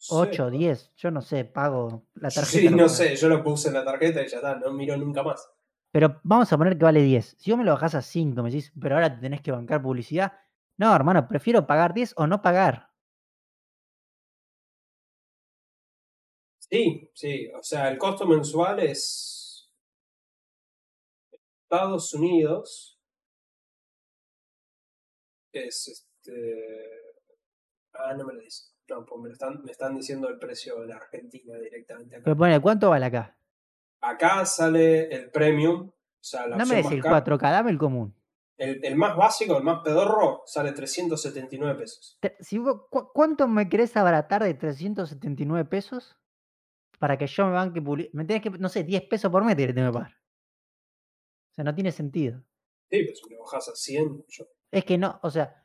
Sí, 8, ¿no? 10, yo no sé, pago la tarjeta. sí, no sé, yo lo puse en la tarjeta y ya está, no miro nunca más. Pero vamos a poner que vale 10. Si vos me lo bajás a 5, me decís, pero ahora te tenés que bancar publicidad. No, hermano, prefiero pagar 10 o no pagar. Sí, sí, o sea, el costo mensual es Estados Unidos es este ah no me lo dice no pues me, lo están, me están diciendo el precio de la Argentina directamente acá Pero ponele, ¿cuánto vale acá? acá sale el premium o sea la No me des el cara 4K, dame el común. el, el más básico el más pedorro sale 379 pesos Si cu- ¿Cuánto me querés abaratar de 379 pesos para que yo me banque publi- Me tenés que, no sé, 10 pesos por mes te tengo que pagar. O sea, no tiene sentido. sí pero si me bajas a 100 yo Es que no, o sea,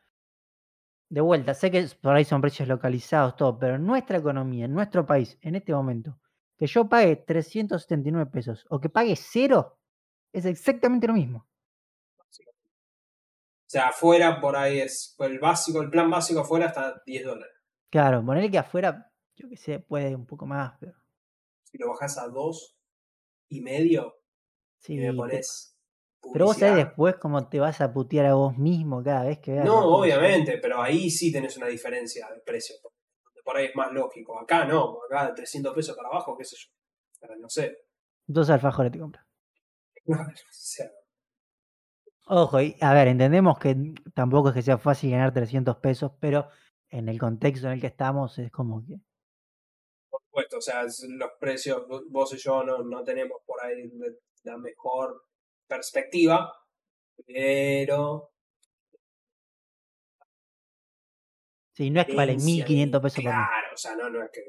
de vuelta, sé que por ahí son precios localizados, todo, pero en nuestra economía, en nuestro país, en este momento, que yo pague 379 pesos o que pague cero, es exactamente lo mismo. o sea afuera por ahí es el básico el plan básico afuera está 10 dólares Claro, ponerle que afuera, yo que sé, puede un poco más, pero si lo bajas a 2 y medio sí. y me pones Pero vos sabés después cómo te vas a putear a vos mismo cada vez que veas. No, obviamente, pero ahí sí tenés una diferencia de precio. Por ahí es más lógico. Acá no, acá de 300 pesos para abajo, qué sé yo. Pero no sé. Dos alfajores te compras. o sea, Ojo, y, a ver, entendemos que tampoco es que sea fácil ganar 300 pesos, pero en el contexto en el que estamos es como que... por supuesto, o sea, los precios, vos y yo no, no tenemos por ahí la mejor perspectiva, pero Sí, no es que de- 1500 pesos por mes. Claro, o sea, no, no es que.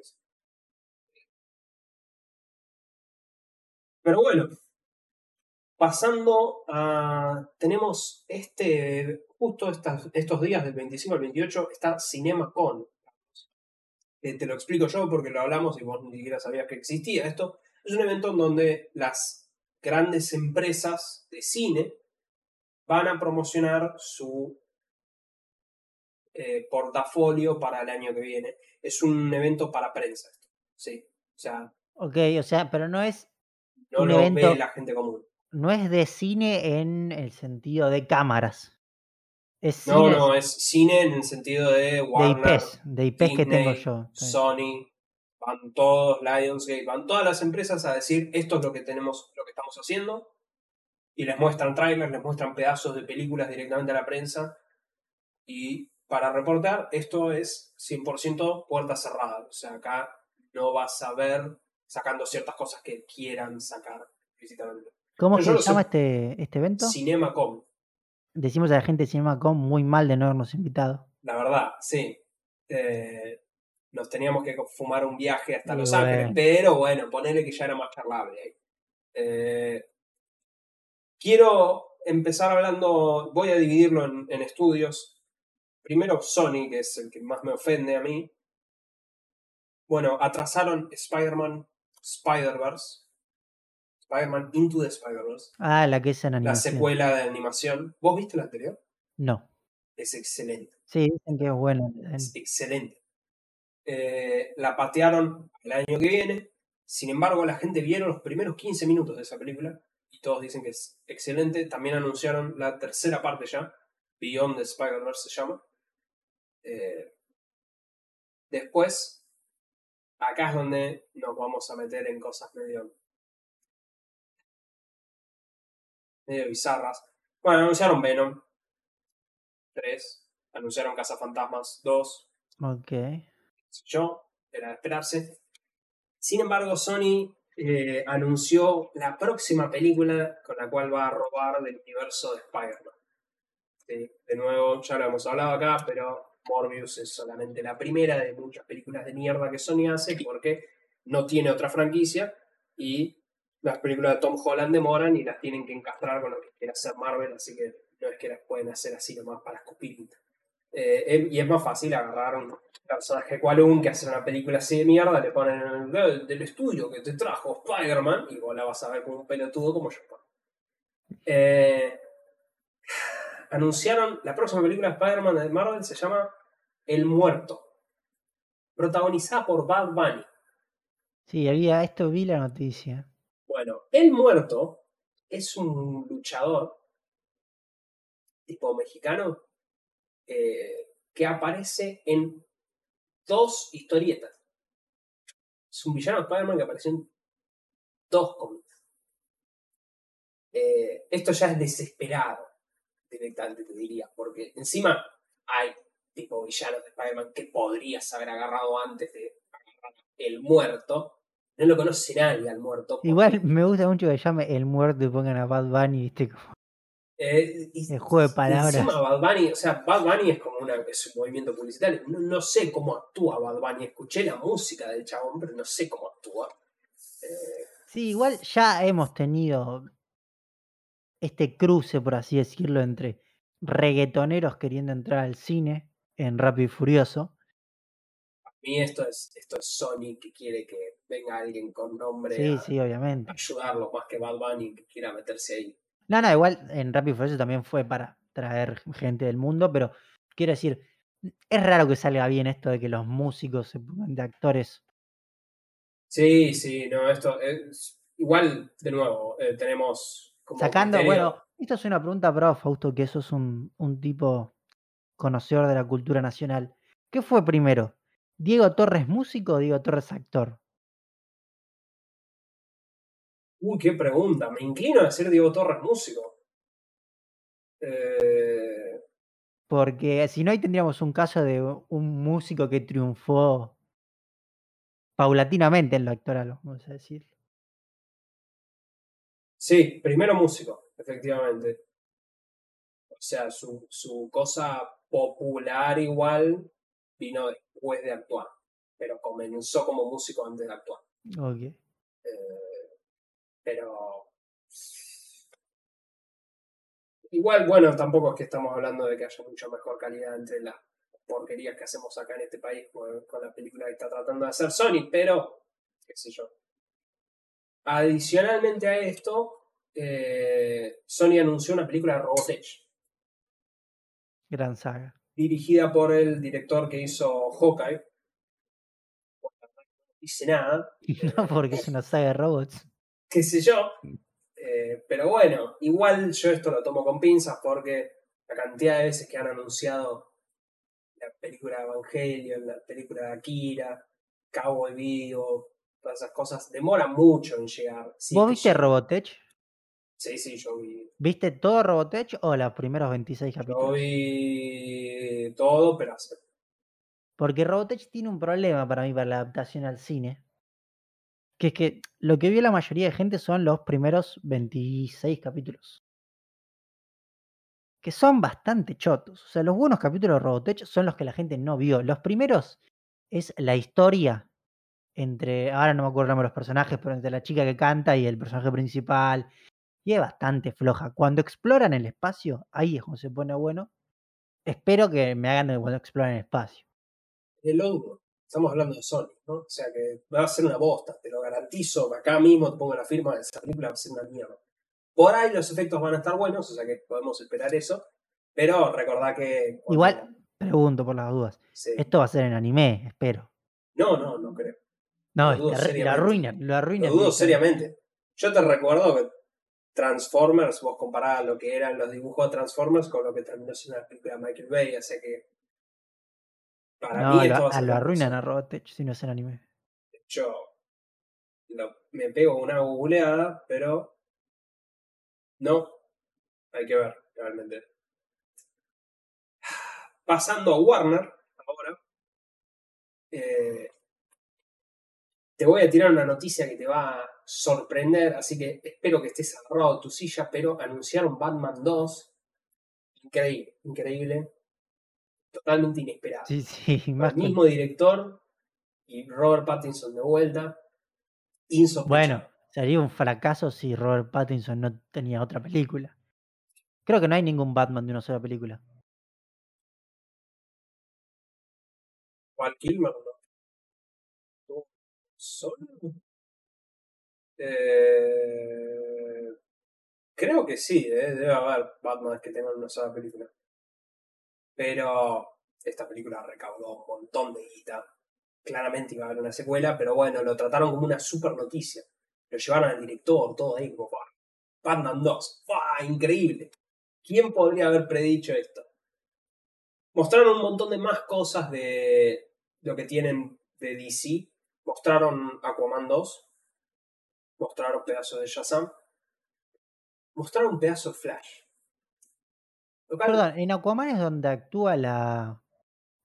Pero bueno, pasando a. Tenemos este. Justo estas, estos días del 25 al 28 está CinemaCon. Eh, te lo explico yo porque lo hablamos y vos ni siquiera sabías que existía esto. Es un evento en donde las grandes empresas de cine van a promocionar su eh, portafolio para el año que viene. Es un evento para prensa. Sí. O sea, Ok, o sea, pero no es, no Un lo evento- ve la gente común. no es de cine en el sentido de cámaras. Es No, cine no, es cine en el sentido de de Warner, IPs, de IPs que tengo Disney, yo. Sony, van todos, Lionsgate, van todas las empresas a decir esto es lo que tenemos, lo que estamos haciendo, y les muestran trailers, les muestran pedazos de películas directamente a la prensa, y para reportar, esto es 100% puerta cerrada, o sea, acá no vas a ver sacando ciertas cosas que quieran sacar explícitamente. ¿Cómo se llama este, este evento? CinemaCom, Decimos a la gente de CinemaCom muy mal de no habernos invitado. La verdad, sí. Eh, nos teníamos que fumar un viaje hasta Los Ángeles, pero bueno, ponele que ya era más charlable ahí. Eh, quiero empezar hablando, voy a dividirlo en, en estudios. Primero Sony, que es el que más me ofende a mí. Bueno, atrasaron Spider-Man Spider-Verse. Spider-Man Into the Spider-Verse. Ah, la que es en La animación. secuela de animación. ¿Vos viste la anterior? No. Es excelente. Sí, dicen que es bueno. Es excelente. Eh, la patearon el año que viene. Sin embargo, la gente vieron los primeros 15 minutos de esa película y todos dicen que es excelente. También anunciaron la tercera parte ya, Beyond the Spider-Verse se llama. Eh, después, acá es donde nos vamos a meter en cosas medio, medio bizarras. Bueno, anunciaron Venom 3, anunciaron Cazafantasmas 2, Ok. Yo, era de esperarse. Sin embargo, Sony eh, anunció la próxima película con la cual va a robar del universo de Spider-Man. De nuevo, ya lo hemos hablado acá, pero Morbius es solamente la primera de muchas películas de mierda que Sony hace porque no tiene otra franquicia y las películas de Tom Holland demoran y las tienen que encastrar con lo que quiere hacer Marvel, así que no es que las pueden hacer así nomás para escupir. Eh, y es más fácil agarrar un personaje cual un que hace una película así de mierda, le ponen el, del estudio que te trajo Spider-Man y vos la vas a ver como un pelotudo como yo. Eh, anunciaron la próxima película de Spider-Man de Marvel se llama El Muerto, protagonizada por Bad Bunny. Sí, había esto, vi la noticia. Bueno, El Muerto es un luchador tipo mexicano eh, que aparece en dos historietas. Es un villano de Spider-Man que apareció en dos cómics. Eh, esto ya es desesperado, directamente te diría, porque encima hay tipo villanos de Spider-Man que podrías haber agarrado antes de agarrar el muerto. No lo conoce nadie al muerto. Igual me gusta mucho que llame el muerto y pongan a Bad Bunny, viste, como eh, el juego de palabras. Encima Bad Bunny, o sea, Bad Bunny es como una, es un movimiento publicitario. No, sé cómo actúa Bad Bunny. Escuché la música del chabón, pero no sé cómo actúa. Eh, sí, igual ya hemos tenido este cruce, por así decirlo, entre reggaetoneros queriendo entrar al cine en Rápido y Furioso. A mí esto es, esto es Sony que quiere que venga alguien con nombre sí, a, sí, obviamente. ayudarlo más que Bad Bunny que quiera meterse ahí. No, no, igual en Rápido y Furioso también fue para traer gente del mundo, pero quiero decir, es raro que salga bien esto de que los músicos se pongan de actores. Sí, sí, no, esto es igual, de nuevo, eh, tenemos como Sacando, bueno, esto es una pregunta para Fausto, que eso es un, un tipo conocedor de la cultura nacional. ¿Qué fue primero? ¿Diego Torres músico o Diego Torres actor? Uy, qué pregunta. Me inclino a decir Diego Torres músico. Eh... Porque si no, ahí tendríamos un caso de un músico que triunfó paulatinamente en lo actoral, vamos a decir. Sí, primero músico, efectivamente. O sea, su, su cosa popular igual vino después de actuar, pero comenzó como músico antes de actuar. Ok. Eh, pero igual, bueno, tampoco es que estamos hablando de que haya mucha mejor calidad entre las porquerías que hacemos acá en este país con, la película que está tratando de hacer Sony, pero qué sé yo. Adicionalmente a esto, eh, Sony anunció una película de Robotech. Gran saga. Dirigida por el director que hizo Hawkeye. No dice nada. No, porque es una saga de robots qué sé yo. Eh, pero bueno, igual yo esto lo tomo con pinzas porque la cantidad de veces que han anunciado la película de Evangelion, la película de Akira, Cowboy Vivo, todas esas cosas, demoran mucho en llegar. ¿Vos viste Robotech? Sí, sí, yo vi. ¿Viste todo Robotech o los primeros 26 capítulos? Yo vi todo, pero Porque Robotech tiene un problema para mí para la adaptación al cine que es que lo que vio la mayoría de gente son los primeros 26 capítulos. Que son bastante chotos. O sea, los buenos capítulos de Robotech son los que la gente no vio. Los primeros es la historia entre, ahora no me acuerdo de los personajes, pero entre la chica que canta y el personaje principal. Y es bastante floja. Cuando exploran el espacio, ahí es cuando se pone bueno. Espero que me hagan cuando exploran el espacio. El hongo. Estamos hablando de Sony, ¿no? O sea que va a ser una bosta, te lo garantizo. Acá mismo te pongo la firma, de esa película va a ser una mierda. Por ahí los efectos van a estar buenos, o sea que podemos esperar eso. Pero recordá que. Igual, pregunto por las dudas. Esto va a ser en anime, espero. No, no, no creo. No, lo, lo arruinan, lo arruinan. Lo dudo seriamente. Yo te recuerdo que Transformers, vos comparabas lo que eran los dibujos de Transformers con lo que terminó siendo la película de Michael Bay, así que para mí lo, lo arruinan a Robotech si no es el anime. Yo me pego una googleada, pero no. Hay que ver, realmente. Pasando a Warner, ahora. Eh, te voy a tirar una noticia que te va a sorprender, así que espero que estés agarrado tu silla, pero anunciaron Batman 2. Increíble, increíble. Totalmente inesperado. Sí, sí, El mismo director y Robert Pattinson de vuelta. Insospechado. Bueno, sería un fracaso si Robert Pattinson no tenía otra película. Creo que no hay ningún Batman de una sola película. Val Kilmer, ¿no? ¿Solo? Eh, creo que sí, ¿eh? debe haber Batman que tengan una sola película. Pero esta película recaudó un montón de guita. Claramente iba a haber una secuela, pero bueno, lo trataron como una super noticia. Lo llevaron al director, todo ahí, como Batman 2. ¡Fua! Increíble. ¿Quién podría haber predicho esto? Mostraron un montón de más cosas de lo que tienen de DC. Mostraron Aquaman 2. Mostraron pedazos de Shazam. Mostraron un pedazo de Flash. Lo cual- Perdón, en Aquaman es donde actúa la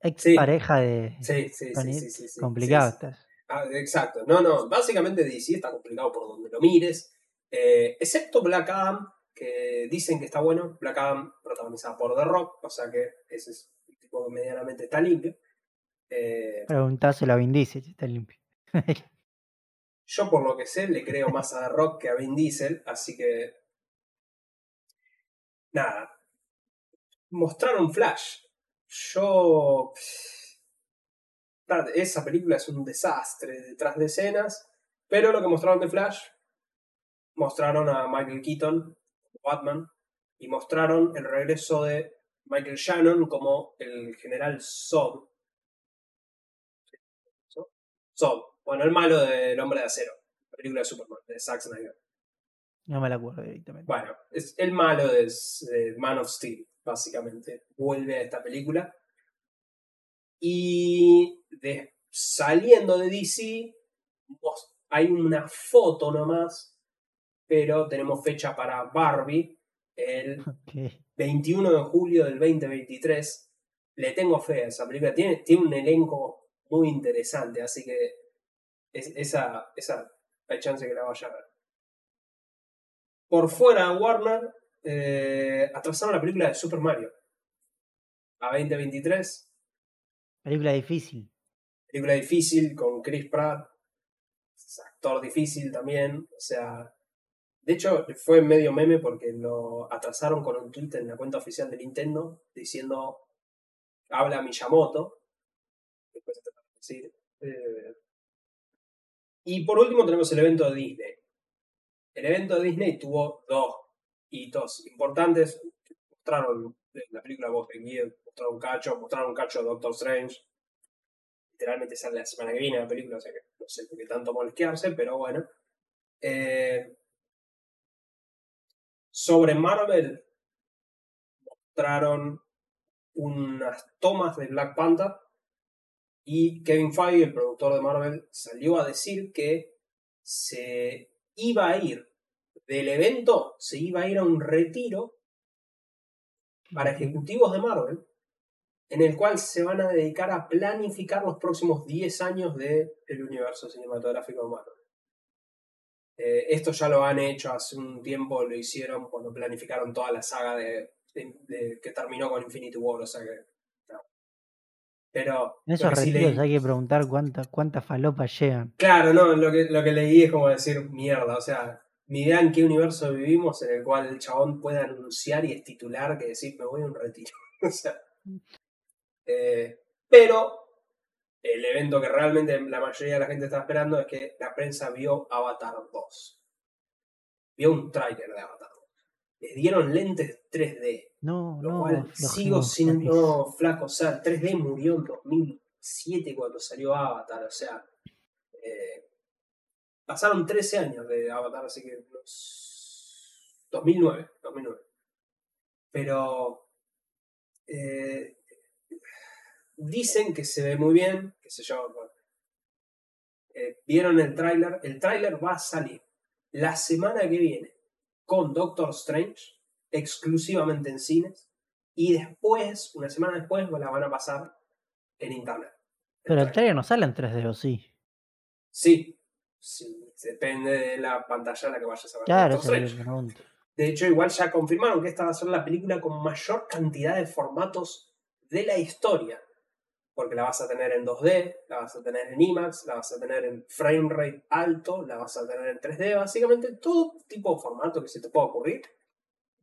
ex Sí. pareja de Sí, sí, sí, Tony- sí, sí, sí, complicado sí, sí. estás. Ah, exacto. No, no. Básicamente DC está complicado por donde lo mires. Eh, excepto Black Adam, que dicen que está bueno. Black Adam protagonizada por The Rock, o sea que ese es un tipo que medianamente está limpio. Eh, Preguntáselo a Vin Diesel si está limpio. yo por lo que sé le creo más a The Rock que a Vin Diesel, así que... Nada. Mostraron Flash. Yo... Esa película es un desastre detrás de escenas, pero lo que mostraron de Flash, mostraron a Michael Keaton Batman y mostraron el regreso de Michael Shannon como el general Zod. Zod, bueno, el malo del Hombre de Acero, la película de Superman, de Zack Snyder. No me la acuerdo directamente. Bueno, es el malo de Man of Steel, básicamente. Vuelve a esta película. Y de- saliendo de DC, hay una foto nomás, pero tenemos fecha para Barbie el Ok. 21 de julio del 2023. Le tengo fe a esa película. Tiene, tiene un elenco muy interesante, así que es- esa, esa hay chance que la vaya a ver. Por fuera de Warner, eh, atrasaron la película de Super Mario a 2023. Película difícil. Película difícil con Chris Pratt, es actor difícil también. O sea, de hecho fue medio meme porque lo atrasaron con un tweet en la cuenta oficial de Nintendo diciendo habla Miyamoto. Después te a decir, eh, Y por último tenemos el evento de Disney. El evento de Disney tuvo dos hitos importantes. Mostraron la película de Gear, mostraron un cacho, mostraron un cacho de Doctor Strange. Literalmente sale la semana que viene la película, o sea que no sé por qué tanto molestarse, pero bueno. Eh, sobre Marvel, mostraron unas tomas de Black Panther y Kevin Feige, el productor de Marvel, salió a decir que se iba a ir del evento, se iba a ir a un retiro para ejecutivos de Marvel, en el cual se van a dedicar a planificar los próximos 10 años del universo cinematográfico de Marvel. Eh, esto ya lo han hecho hace un tiempo, lo hicieron cuando planificaron toda la saga de, de- de- que terminó con Infinity War, o sea que... no. Pero... En esos sí retiros leí- hay que preguntar cuántas cuántas falopas llegan. Claro, no, lo que, lo que leí es como decir mierda, o sea, ni idea en qué universo vivimos en el cual el chabón puede anunciar y es titular que decir me voy a un retiro. o sea, eh, pero el evento que realmente la mayoría de la gente está esperando es que la prensa vio Avatar 2. Vio un tráiler de Avatar 2. Les dieron lentes 3D. No, Lo no, cual sigo aflojemos sin no, flaco. O sea, 3D murió en 2007 cuando salió Avatar. O sea, eh, pasaron 13 años de Avatar, así que unos 2009, 2009. Pero eh, dicen que se ve muy bien, qué sé yo. Eh, Vieron el tráiler. El tráiler va a salir la semana que viene con Doctor Strange exclusivamente en cines y después, una semana después, la van a pasar en internet. Pero el trailer no sale en 3D, ¿o sí? Sí, Sí, depende de la pantalla a la que vayas a ver. Claro, Doctor esa es Strange. la pregunta. De hecho, igual ya confirmaron que esta va a ser la película con mayor cantidad de formatos de la historia. Porque la vas a tener en 2D, la vas a tener en IMAX, la vas a tener en frame rate alto, la vas a tener en 3D, básicamente todo tipo de formato que se te pueda ocurrir.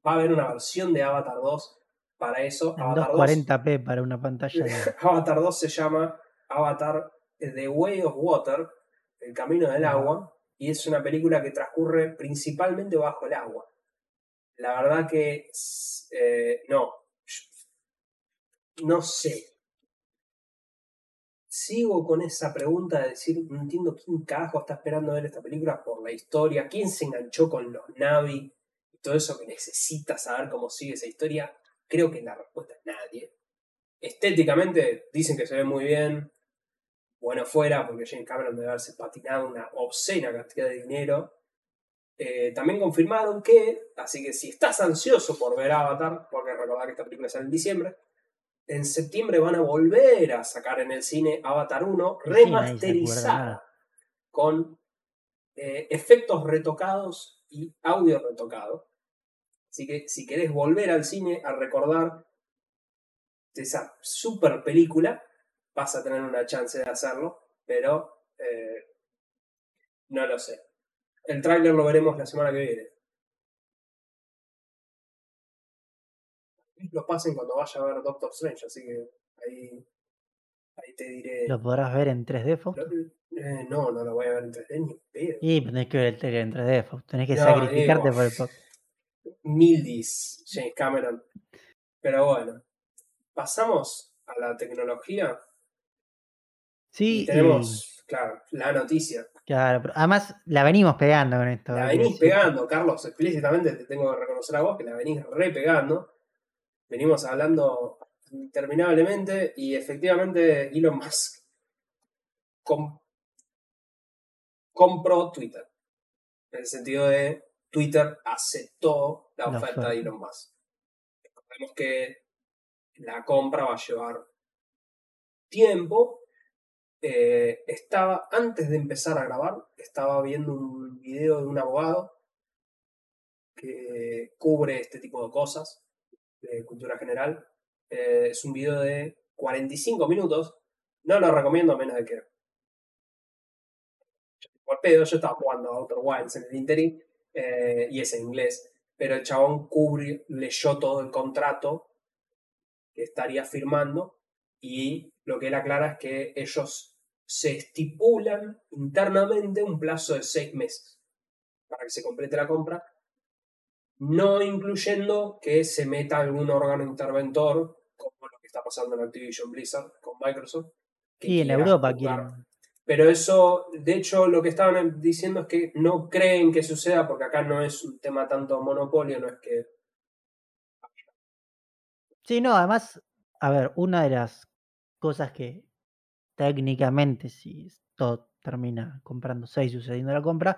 Va a haber una versión de Avatar 2 para eso. En Avatar 2 240p para una pantalla de... Avatar 2 se llama Avatar The Way of Water, El Camino del. Agua, y es una película que transcurre principalmente bajo el agua. La verdad que eh, no, no sé. Sigo con esa pregunta de decir, no entiendo quién carajo está esperando ver esta película por la historia, quién se enganchó con los Navi y todo eso que necesita saber cómo sigue esa historia. Creo que la respuesta es nadie. Estéticamente dicen que se ve muy bien. Bueno, fuera, porque James Cameron debe haberse patinado una obscena cantidad de dinero. Eh, también confirmaron que, así que si estás ansioso por ver Avatar, porque recordad que esta película sale en diciembre, en septiembre van a volver a sacar en el cine Avatar 1 Y sí, nadie se acuerda remasterizada con eh, efectos retocados y audio retocado. Así que si querés volver al cine a recordar esa super película, vas a tener una chance de hacerlo, pero eh, no lo sé. El tráiler lo veremos la semana que viene. Lo pasen cuando vaya a ver Doctor Strange, así que ahí, ahí te diré. ¿Lo podrás ver en 3D, Fausto? Eh, no, no lo voy a ver en 3D ni en pedo. Y tenés que ver el trailer en 3D, Fausto. Tenés que No, sacrificarte digo, por el podcast. Mildis, James Cameron. Pero bueno, pasamos a la tecnología Sí, y y tenemos, claro, la noticia. claro, pero además la venimos pegando con esto. La que venís pegando, Carlos, explícitamente te tengo que reconocer a vos que la venís re pegando. Venimos hablando interminablemente y efectivamente Elon Musk com- compró Twitter. En el sentido de Twitter aceptó la La oferta de oferta. Elon Musk. Recordemos que la compra va a llevar tiempo. Eh, estaba, antes de empezar a grabar, estaba viendo un video de un abogado que cubre este tipo de cosas de cultura general. Eh, es un video de 45 minutos. No lo recomiendo a menos de que. Por yo estaba jugando a Outer Wilds en el interim eh, y es en inglés. Pero el chabón cubre, leyó todo el contrato que estaría firmando y lo que él aclara es que ellos se estipulan internamente un plazo de seis meses para que se complete la compra, no incluyendo que se meta algún órgano interventor, como lo que está pasando en Activision Blizzard con Microsoft. Sí, en Europa quieren. Pero eso, de hecho, lo que estaban diciendo es que no creen que suceda, porque acá no es un tema tanto monopolio, no es que Sí, no, además, a ver, una de las cosas que técnicamente, si todo termina comprándose y sucediendo la compra,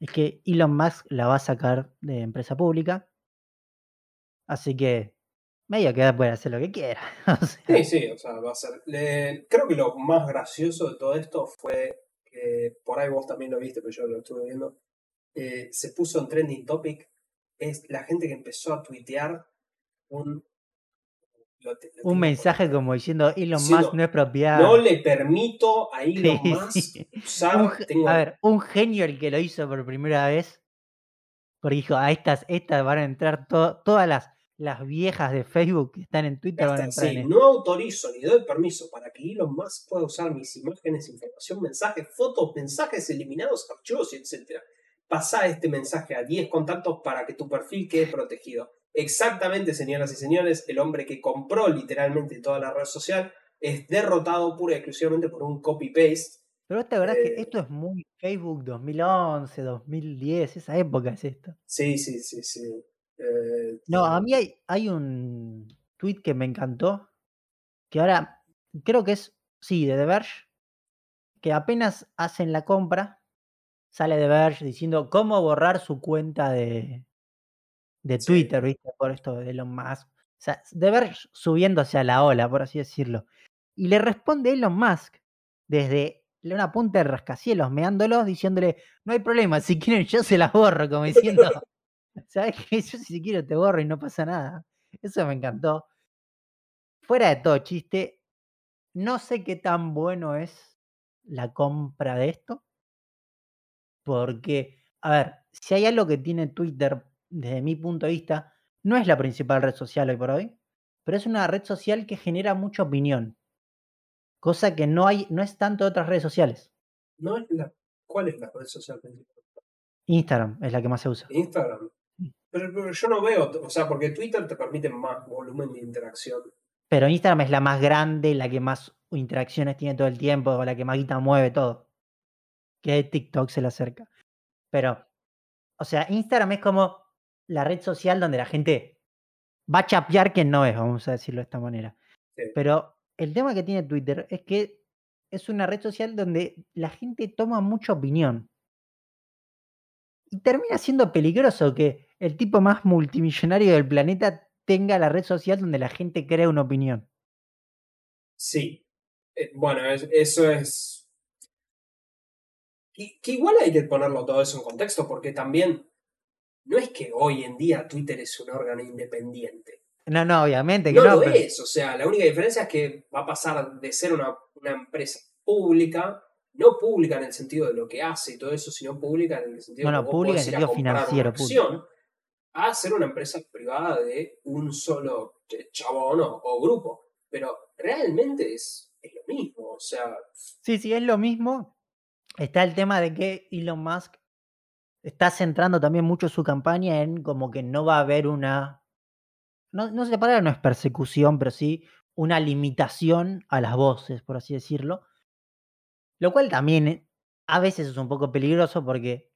es que Elon Musk la va a sacar de empresa pública. Así que medio que puede hacer lo que quiera. o sea, Sí, sí, o sea, va a ser. le- creo que lo más gracioso de todo esto fue que por ahí vos también lo viste, pero yo lo estuve viendo. eh, se puso en trending topic. Es la gente que empezó a tuitear un. Lo lo un mensaje como diciendo Elon Diciendo, Musk no es propiedad. No le permito a Elon Sí, Musk sí. usar. Un ge- tengo, a ver, un genio el que lo hizo por primera vez. Porque dijo, a estas, estas van a entrar to- todas las, las viejas de Facebook que están en Twitter van a entrar sí, en no autorizo ni doy permiso para que Elon Musk pueda usar mis imágenes, información, mensajes, fotos, mensajes eliminados, archivos, etc. Pasá este mensaje a 10 contactos para que tu perfil quede protegido. Exactamente, señoras y señores, el hombre que compró literalmente toda la red social es derrotado pura y exclusivamente por un copy-paste. Pero esta verdad es Eh, que esto es muy Facebook 2011, 2010, esa época es esto. Sí, sí, sí, sí. Eh, No, a mí hay, hay un tweet que me encantó, que ahora creo que es, sí, de The Verge, que apenas hacen la compra, sale The Verge diciendo cómo borrar su cuenta de, de Sí. Twitter, ¿viste? Por esto de Elon Musk. O sea, The Verge subiéndose a la ola, por así decirlo. Y le responde Elon Musk desde una punta de rascacielos, meándolos, diciéndole, no hay problema, si quieren yo se las borro, como diciendo, ¿sabes qué? Yo si quiero te borro y no pasa nada. Eso me encantó. Fuera de todo chiste, no sé qué tan bueno es la compra de esto. Porque, a ver, si hay algo que tiene Twitter, desde mi punto de vista, no es la principal red social hoy por hoy, pero es una red social que genera mucha opinión. Cosa que no hay, no es tanto de otras redes sociales. No es la, ¿Cuál es la red social principal? Instagram es la que más se usa. Instagram. Pero, pero yo no veo, o sea, porque Twitter te permite más volumen de interacción. Pero Instagram es la más grande, la que más interacciones tiene todo el tiempo, la que más guita mueve todo. Que TikTok se le acerca. Pero, o sea, Instagram es como la red social donde la gente va a chapear que no es, vamos a decirlo de esta manera. Sí. Pero el tema que tiene Twitter es que es una red social donde la gente toma mucha opinión. Y termina siendo peligroso que el tipo más multimillonario del planeta tenga la red social donde la gente crea una opinión. Sí. Eh, bueno, es- eso es. Que, que igual hay que ponerlo todo eso en contexto, porque también no es que hoy en día Twitter es un órgano independiente. No, no, obviamente que No no. lo pero- es, o sea, la única diferencia es que va a pasar de ser una, una empresa pública, no pública en el sentido de lo que hace y todo eso, sino pública en el sentido No, de no, vos pública en a sentido financiero, acción, a ser una empresa privada de un solo ch- chabón o, o grupo. Pero realmente es, es lo mismo, o sea, Sí, sí, es lo mismo. Está el tema de que Elon Musk está centrando también mucho su campaña en como que no va a haber una. No, no sé la no es persecución, pero sí una limitación a las voces, por así decirlo. Lo cual también eh, a veces es un poco peligroso porque,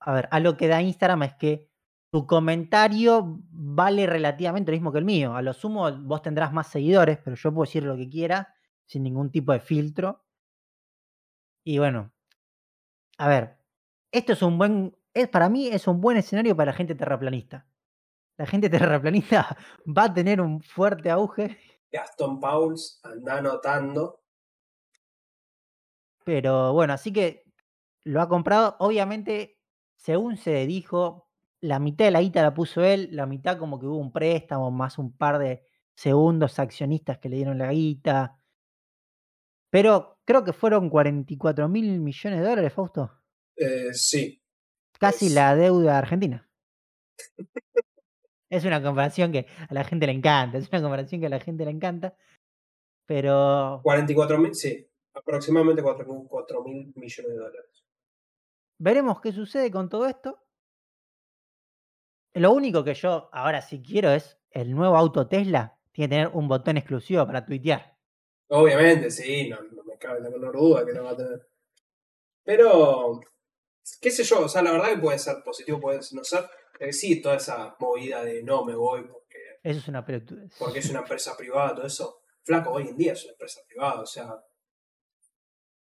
a ver, a lo que da Instagram es que tu comentario vale relativamente lo mismo que el mío. A lo sumo vos tendrás más seguidores, pero yo puedo decir lo que quiera sin ningún tipo de filtro. Y bueno, a ver, esto es un buen, es, para mí es un buen escenario para la gente terraplanista. La gente terraplanista va a tener un fuerte auge, Gastón Pauls anda anotando. pero bueno, así que lo ha comprado. Obviamente, según se dijo, la mitad de la guita la puso él, la mitad como que hubo un préstamo, más un par de segundos accionistas que le dieron la guita. Pero creo que fueron 44 mil millones de dólares, Fausto. Eh, sí, Casi Es- la deuda argentina. Es una comparación que a la gente le encanta, es una comparación que a la gente le encanta. Pero 44 mil, sí, aproximadamente 4 mil millones de dólares. veremos qué sucede con todo esto. Lo único que yo ahora sí quiero es el nuevo auto Tesla. Tiene que tener un botón exclusivo para tuitear. Obviamente, sí, no, no me cabe la menor duda que lo va a tener. Pero, qué sé yo, o sea, la verdad que puede ser positivo, puede no ser. Eh, sí, toda esa movida de no me voy porque, Eso es una porque es una empresa privada, todo eso. Flaco, hoy en día es una empresa privada, o sea.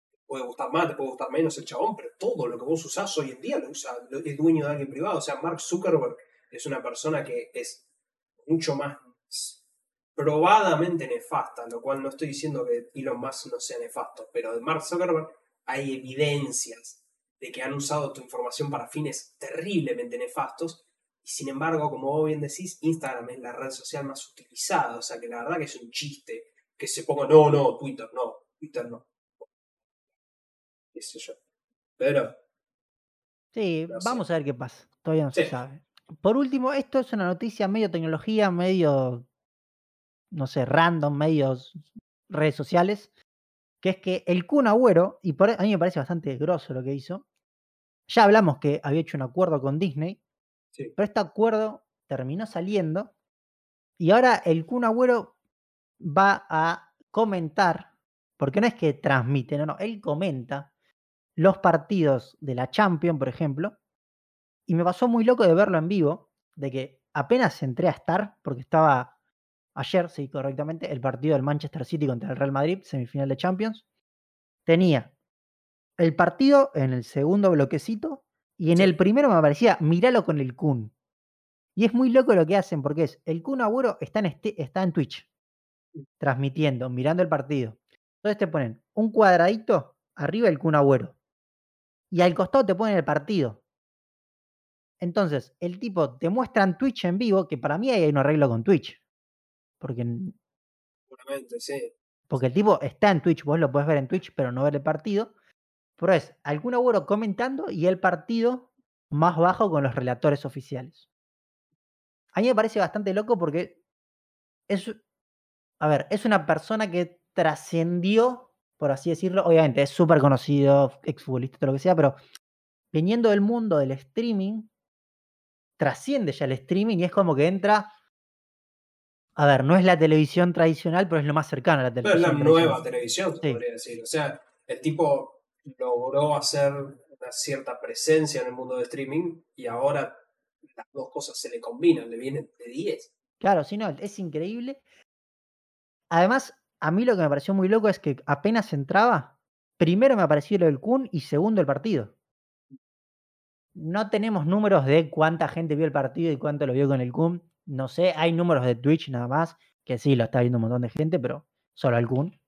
Te puede gustar más, te puede gustar menos el chabón, pero todo lo que vos usás hoy en día lo usa, es dueño de alguien privado. O sea, Mark Zuckerberg es una persona que es mucho más probadamente nefasta, lo cual no estoy diciendo que Elon Musk no sea nefasto, pero de Mark Zuckerberg hay evidencias de que han usado tu información para fines terriblemente nefastos y sin embargo, como vos bien decís, Instagram es la red social más utilizada, o sea que la verdad que es un chiste que se ponga, no, no, Twitter no, Twitter no. Qué sé yo. Pero, Sí, No sé. vamos a ver qué pasa. Todavía no se sabe. Por último, esto es una noticia medio tecnología, medio, no sé, random, medios redes sociales, que es que el Kun Agüero, y por, a mí me parece bastante grosso lo que hizo, ya hablamos que había hecho un acuerdo con Disney, sí. pero este acuerdo terminó saliendo y ahora el Kun Agüero va a comentar, porque no es que transmite, no, no, él comenta los partidos de la Champions, por ejemplo, y me pasó muy loco de verlo en vivo, de que apenas entré a estar, porque estaba ayer, sí, correctamente, el partido del Manchester City contra el Real Madrid, semifinal de Champions, tenía el partido en el segundo bloquecito y en Sí. el primero me aparecía, míralo con el Kun. Y es muy loco lo que hacen, porque es, el Kun Agüero está en, este, está en Twitch, transmitiendo, mirando el partido. Entonces te ponen un cuadradito arriba el Kun Agüero. Y al costado te ponen el partido. Entonces, el tipo te muestra en Twitch en vivo, que para mí hay un arreglo con Twitch. Porque, Seguramente, sí. porque el tipo está en Twitch, vos lo podés ver en Twitch, pero no ver el partido. Pero es al Kun Agüero comentando y el partido más bajo con los relatores oficiales. A mí me parece bastante loco porque es, a ver, es una persona que trascendió, por así decirlo, obviamente es súper conocido, exfutbolista, todo lo que sea, pero viniendo del mundo del streaming, trasciende ya el streaming y es como que entra, a ver, no es la televisión tradicional, pero es lo más cercano a la Pero es televisión. la nueva televisión, se Sí. podría decir. O sea, el tipo logró hacer una cierta presencia en el mundo de streaming y ahora las dos cosas se le combinan, le vienen de 10. Claro, sí, no, es increíble. Además, a mí lo que me pareció muy loco es que apenas entraba, primero me apareció lo del Kun y segundo el partido. No tenemos números de cuánta gente vio el partido y cuánto lo vio con el Kun. No sé, hay números de Twitch nada más, que sí, lo está viendo un montón de gente, pero solo el Kun.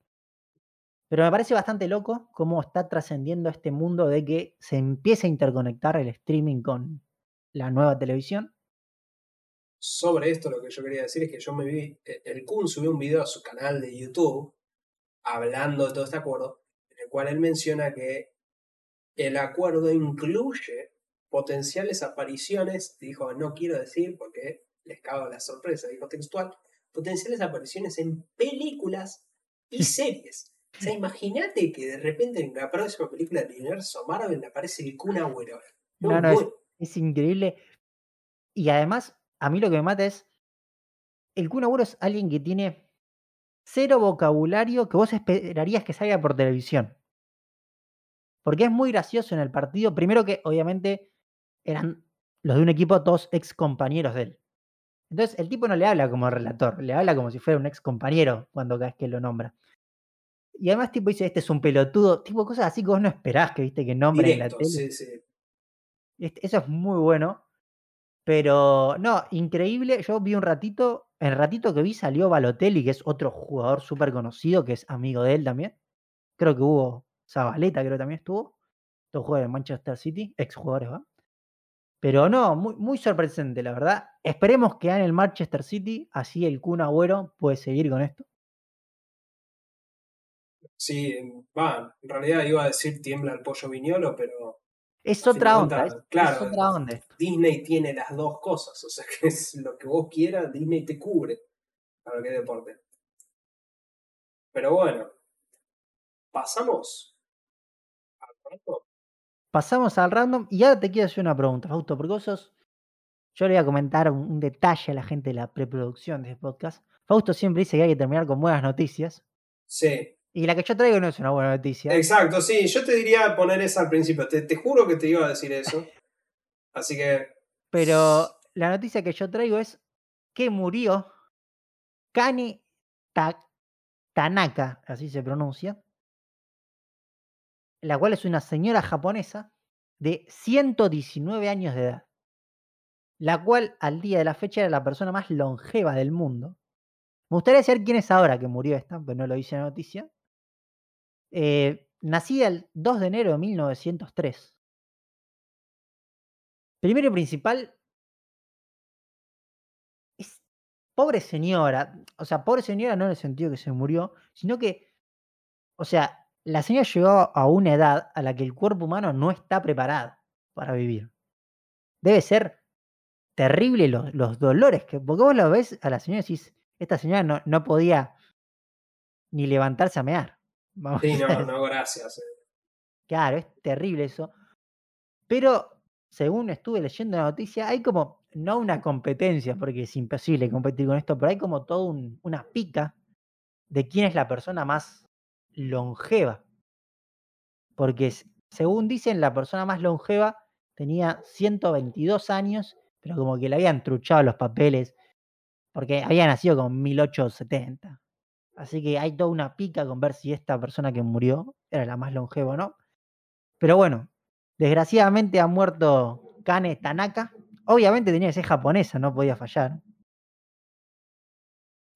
Pero me parece bastante loco cómo está trascendiendo este mundo de que se empieza a interconectar el streaming con la nueva televisión. Sobre esto lo que yo quería decir es que yo me vi, eh, el Kun subió un video a su canal de YouTube hablando de todo este acuerdo, en el cual él menciona que el acuerdo incluye potenciales apariciones, dijo, no quiero decir porque les cago la sorpresa, dijo textual, potenciales apariciones en películas y series. O sea, imagínate que de repente en la próxima película del universo Marvel aparece el Kun Agüero. No, No, no, es, increíble. Y además, a mí lo que me mata es. El Kun Agüero es alguien que tiene cero vocabulario que vos esperarías que salga por televisión. Porque es muy gracioso en el partido. Primero que, obviamente, eran los de un equipo todos ex compañeros de él. Entonces, el tipo no le habla como relator, le habla como si fuera un ex compañero cuando cada vez que lo nombra. Y además, tipo, dice, este es un pelotudo, tipo cosas así que vos no esperás que viste que nombren en la Directo, tele. sí, sí. Este- Eso es muy bueno. Pero no, increíble. Yo vi un ratito, el ratito que vi salió Balotelli, que es otro jugador súper conocido, que es amigo de él también. Creo que hubo Zabaleta, creo que también estuvo. Todo juega en Manchester City, ex jugadores, ¿va? Pero no, muy, muy sorprendente, la verdad. Esperemos que gane el Manchester City, así el Kun Agüero puede seguir con esto. Sí, va, en realidad iba a decir tiembla el pollo viñolo, pero Es otra onda, es, es claro, otra onda. Disney tiene las dos cosas, o sea que es lo que vos quieras, Disney te cubre para lo que es deporte. Pero bueno, pasamos al rato. Pasamos al random y ahora te quiero hacer una pregunta, Fausto, porque vos sos- Yo le voy a comentar un, un detalle a la gente de la preproducción de este podcast. Fausto siempre dice que hay que terminar con buenas noticias. Sí, Y la que yo traigo no es una buena noticia. exacto, sí, yo te diría poner esa al principio, te, te juro que te iba a decir eso. Así que Pero la noticia que yo traigo es que murió Kane Ta- Tanaka, así se pronuncia, la cual es una señora japonesa de 119 años de edad, la cual al día de la fecha era la persona más longeva del mundo. Me gustaría saber quién es ahora que murió esta, pero no lo dice la noticia. Eh, nacida el 2 de enero de 1903. Primero y principal, es pobre señora. O sea, pobre señora no en el sentido que se murió, sino que, o sea, la señora llegó a una edad a la que el cuerpo humano no está preparado para vivir. Debe ser terrible los, dolores que. Porque vos lo ves a la señora y decís, esta señora no, no podía ni levantarse a mear. Vamos sí, no, no, gracias. eh. Claro, es terrible eso. Pero, según estuve leyendo la noticia, hay como, no una competencia, porque es imposible competir con esto, pero hay como toda un- una pica de quién es la persona más longeva. Porque, según dicen, la persona más longeva tenía 122 años, pero como que le habían truchado los papeles, porque había nacido con 1870. Así que hay toda una pica con ver si esta persona que murió era la más longeva o no. Pero bueno, desgraciadamente ha muerto Kane Tanaka. Obviamente tenía que ser japonesa, no podía fallar.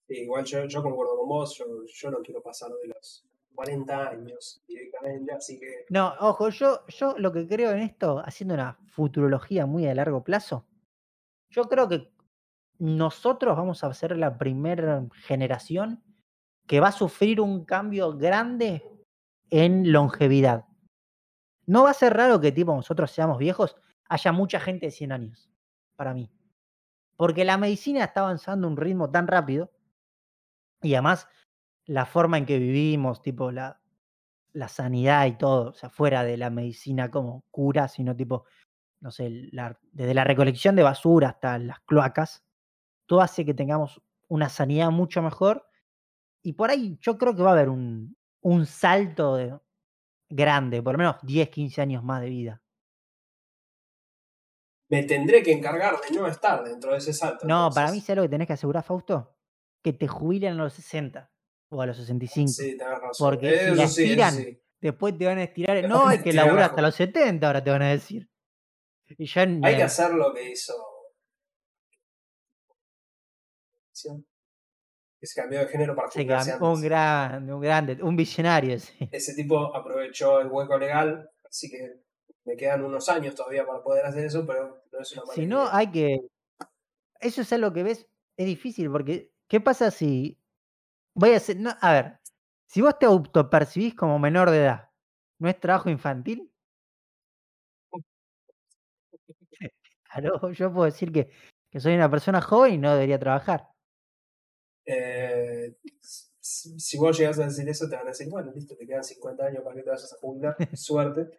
Sí, igual yo, yo concuerdo con vos, yo, yo no quiero pasar de los 40 años directamente, así que No, ojo, yo, yo lo que creo en esto, haciendo una futurología muy a largo plazo, yo creo que nosotros vamos a ser la primera generación que va a sufrir un cambio grande en longevidad. No va a ser raro que tipo nosotros seamos viejos, haya mucha gente de 100 años, para mí. Porque la medicina está avanzando a un ritmo tan rápido y además la forma en que vivimos, tipo la, la sanidad y todo, o sea, fuera de la medicina como cura, sino tipo, no sé, desde la recolección de basura hasta las cloacas, todo hace que tengamos una sanidad mucho mejor y por ahí yo creo que va a haber un, un salto de- grande, por lo menos 10, 15 años más de vida. me tendré que encargar de no estar dentro de ese salto. No, para mí. ¿sabes lo que tenés que asegurar, Fausto? Que te jubilen a los 60 o a los 65. Sí, tenés razón. Porque si eso la sí, eso estiran, sí. después te van a estirar. No, hay que estirar laburar a hasta los 70, ahora te van a decir. Y ya ni Hay que hacer lo que hizo. Que se cambió de género para se jubilarse cambió un antes. grande, un grande, un visionario, sí. Ese tipo aprovechó el hueco legal, así que me quedan unos años todavía para poder hacer eso, pero no es una mala Si no, hay que. Eso es algo que ves, es difícil, porque ¿qué pasa si. Voy a hacer. No, a ver, si vos te autopercibís como menor de edad, ¿no es trabajo infantil? Claro, yo puedo decir que, que soy una persona joven y no debería trabajar. Eh, si vos llegas a decir eso, te van a decir, bueno, listo, te quedan 50 años para que te vayas a jubilar, suerte.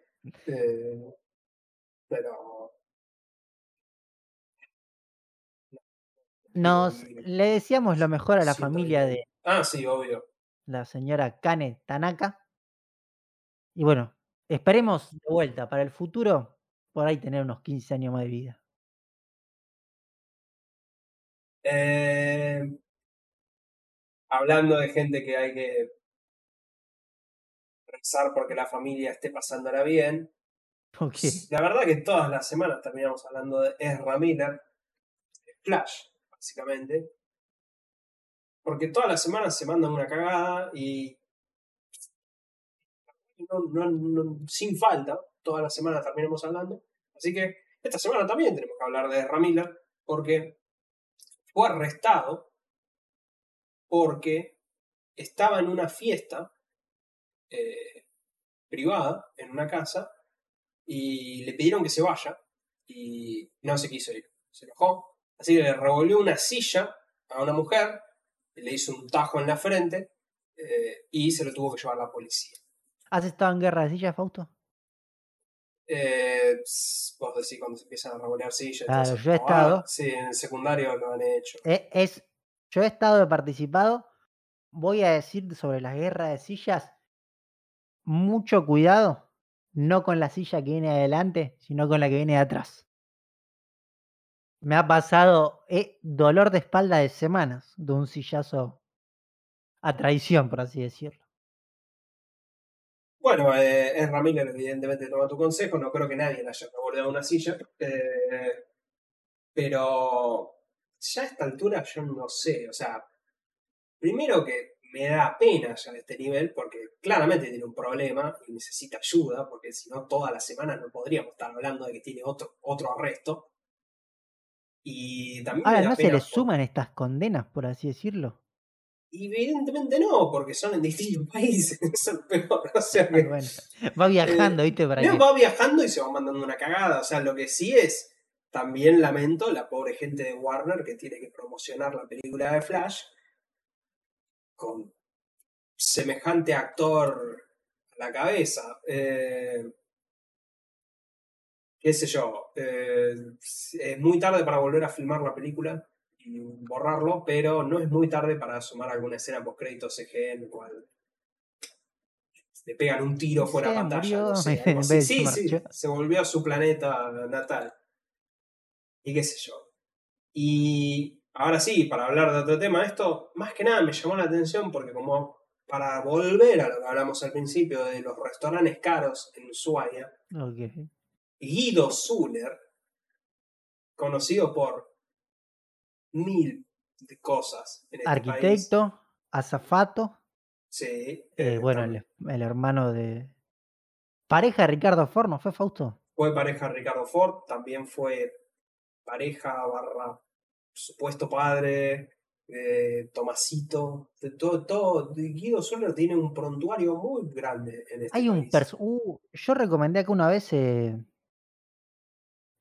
Eh, pero Nos le decíamos lo mejor a la familia de Ah, sí, obvio. la señora Kane Tanaka. Y bueno, esperemos de vuelta para el futuro, por ahí tener unos 15 años más de vida. Eh, hablando de gente que hay que rezar porque la familia esté pasándola bien. La verdad que todas las semanas terminamos hablando de Ezra Miller, Flash, básicamente. Porque todas las semanas se mandan una cagada y. no- no- no- sin falta, todas las semanas terminamos hablando. Así que esta semana también tenemos que hablar de Ezra Miller, porque fue arrestado porque estaba en una fiesta eh, privada, en una casa, y le pidieron que se vaya, y no se quiso ir. Se enojó, así que le revolvió una silla a una mujer, le hizo un tajo en la frente, eh, y se lo tuvo que llevar la policía. ¿has estado en guerra de sillas, Fausto? Eh, vos decís cuando se empiezan a revolear sillas. Claro, entonces, yo he como, ah, estado. sí, en el secundario lo han hecho. Eh, es, yo he estado, he participado. Voy a decir sobre la guerra de sillas, mucho cuidado, no con la silla que viene adelante, sino con la que viene de atrás. Me ha pasado eh, dolor de espalda de semanas de un sillazo a traición, por así decirlo. Bueno, eh, Ezra Miller evidentemente toma tu consejo, no creo que nadie le haya revolvido una silla, eh, pero ya a esta altura yo no sé, o sea, primero que me da pena ya de este nivel, porque claramente tiene un problema y necesita ayuda, porque si no todas las semanas no podríamos estar hablando de que tiene otro, otro arresto. Y también Ahora, ¿no se le por- suman estas condenas, por así decirlo? Evidentemente no, porque son en distintos países, eso es lo peor, o sea que... Ah, bueno, va viajando, ¿viste? Para No, que- va viajando y se va mandando una cagada. O sea, lo que sí es, también lamento la pobre gente de Warner que tiene que promocionar la película de Flash con semejante actor a la cabeza. Eh, qué sé yo, eh, es muy tarde para volver a filmar la película y borrarlo, pero no es muy tarde para sumar alguna escena post créditos CG en cual le pegan un tiro fuera de pantalla. no sé, Sí, sí, se volvió a su planeta natal. Y qué sé yo. Y ahora sí, para hablar de otro tema, esto más que nada me llamó la atención porque como para volver a lo que hablamos al principio de los restaurantes caros en Ushuaia. Guido Zuller, conocido por mil de cosas en este país, Arquitecto, azafato, Sí. Eh, eh, bueno, el, el hermano de. Pareja de Ricardo Ford, ¿no fue Fausto? Fue pareja de Ricardo Ford, también fue pareja barra supuesto padre de Tomasito. Todo, todo. Guido Zuller tiene un prontuario muy grande en este Hay un país. Uh, yo recomendé acá una vez eh,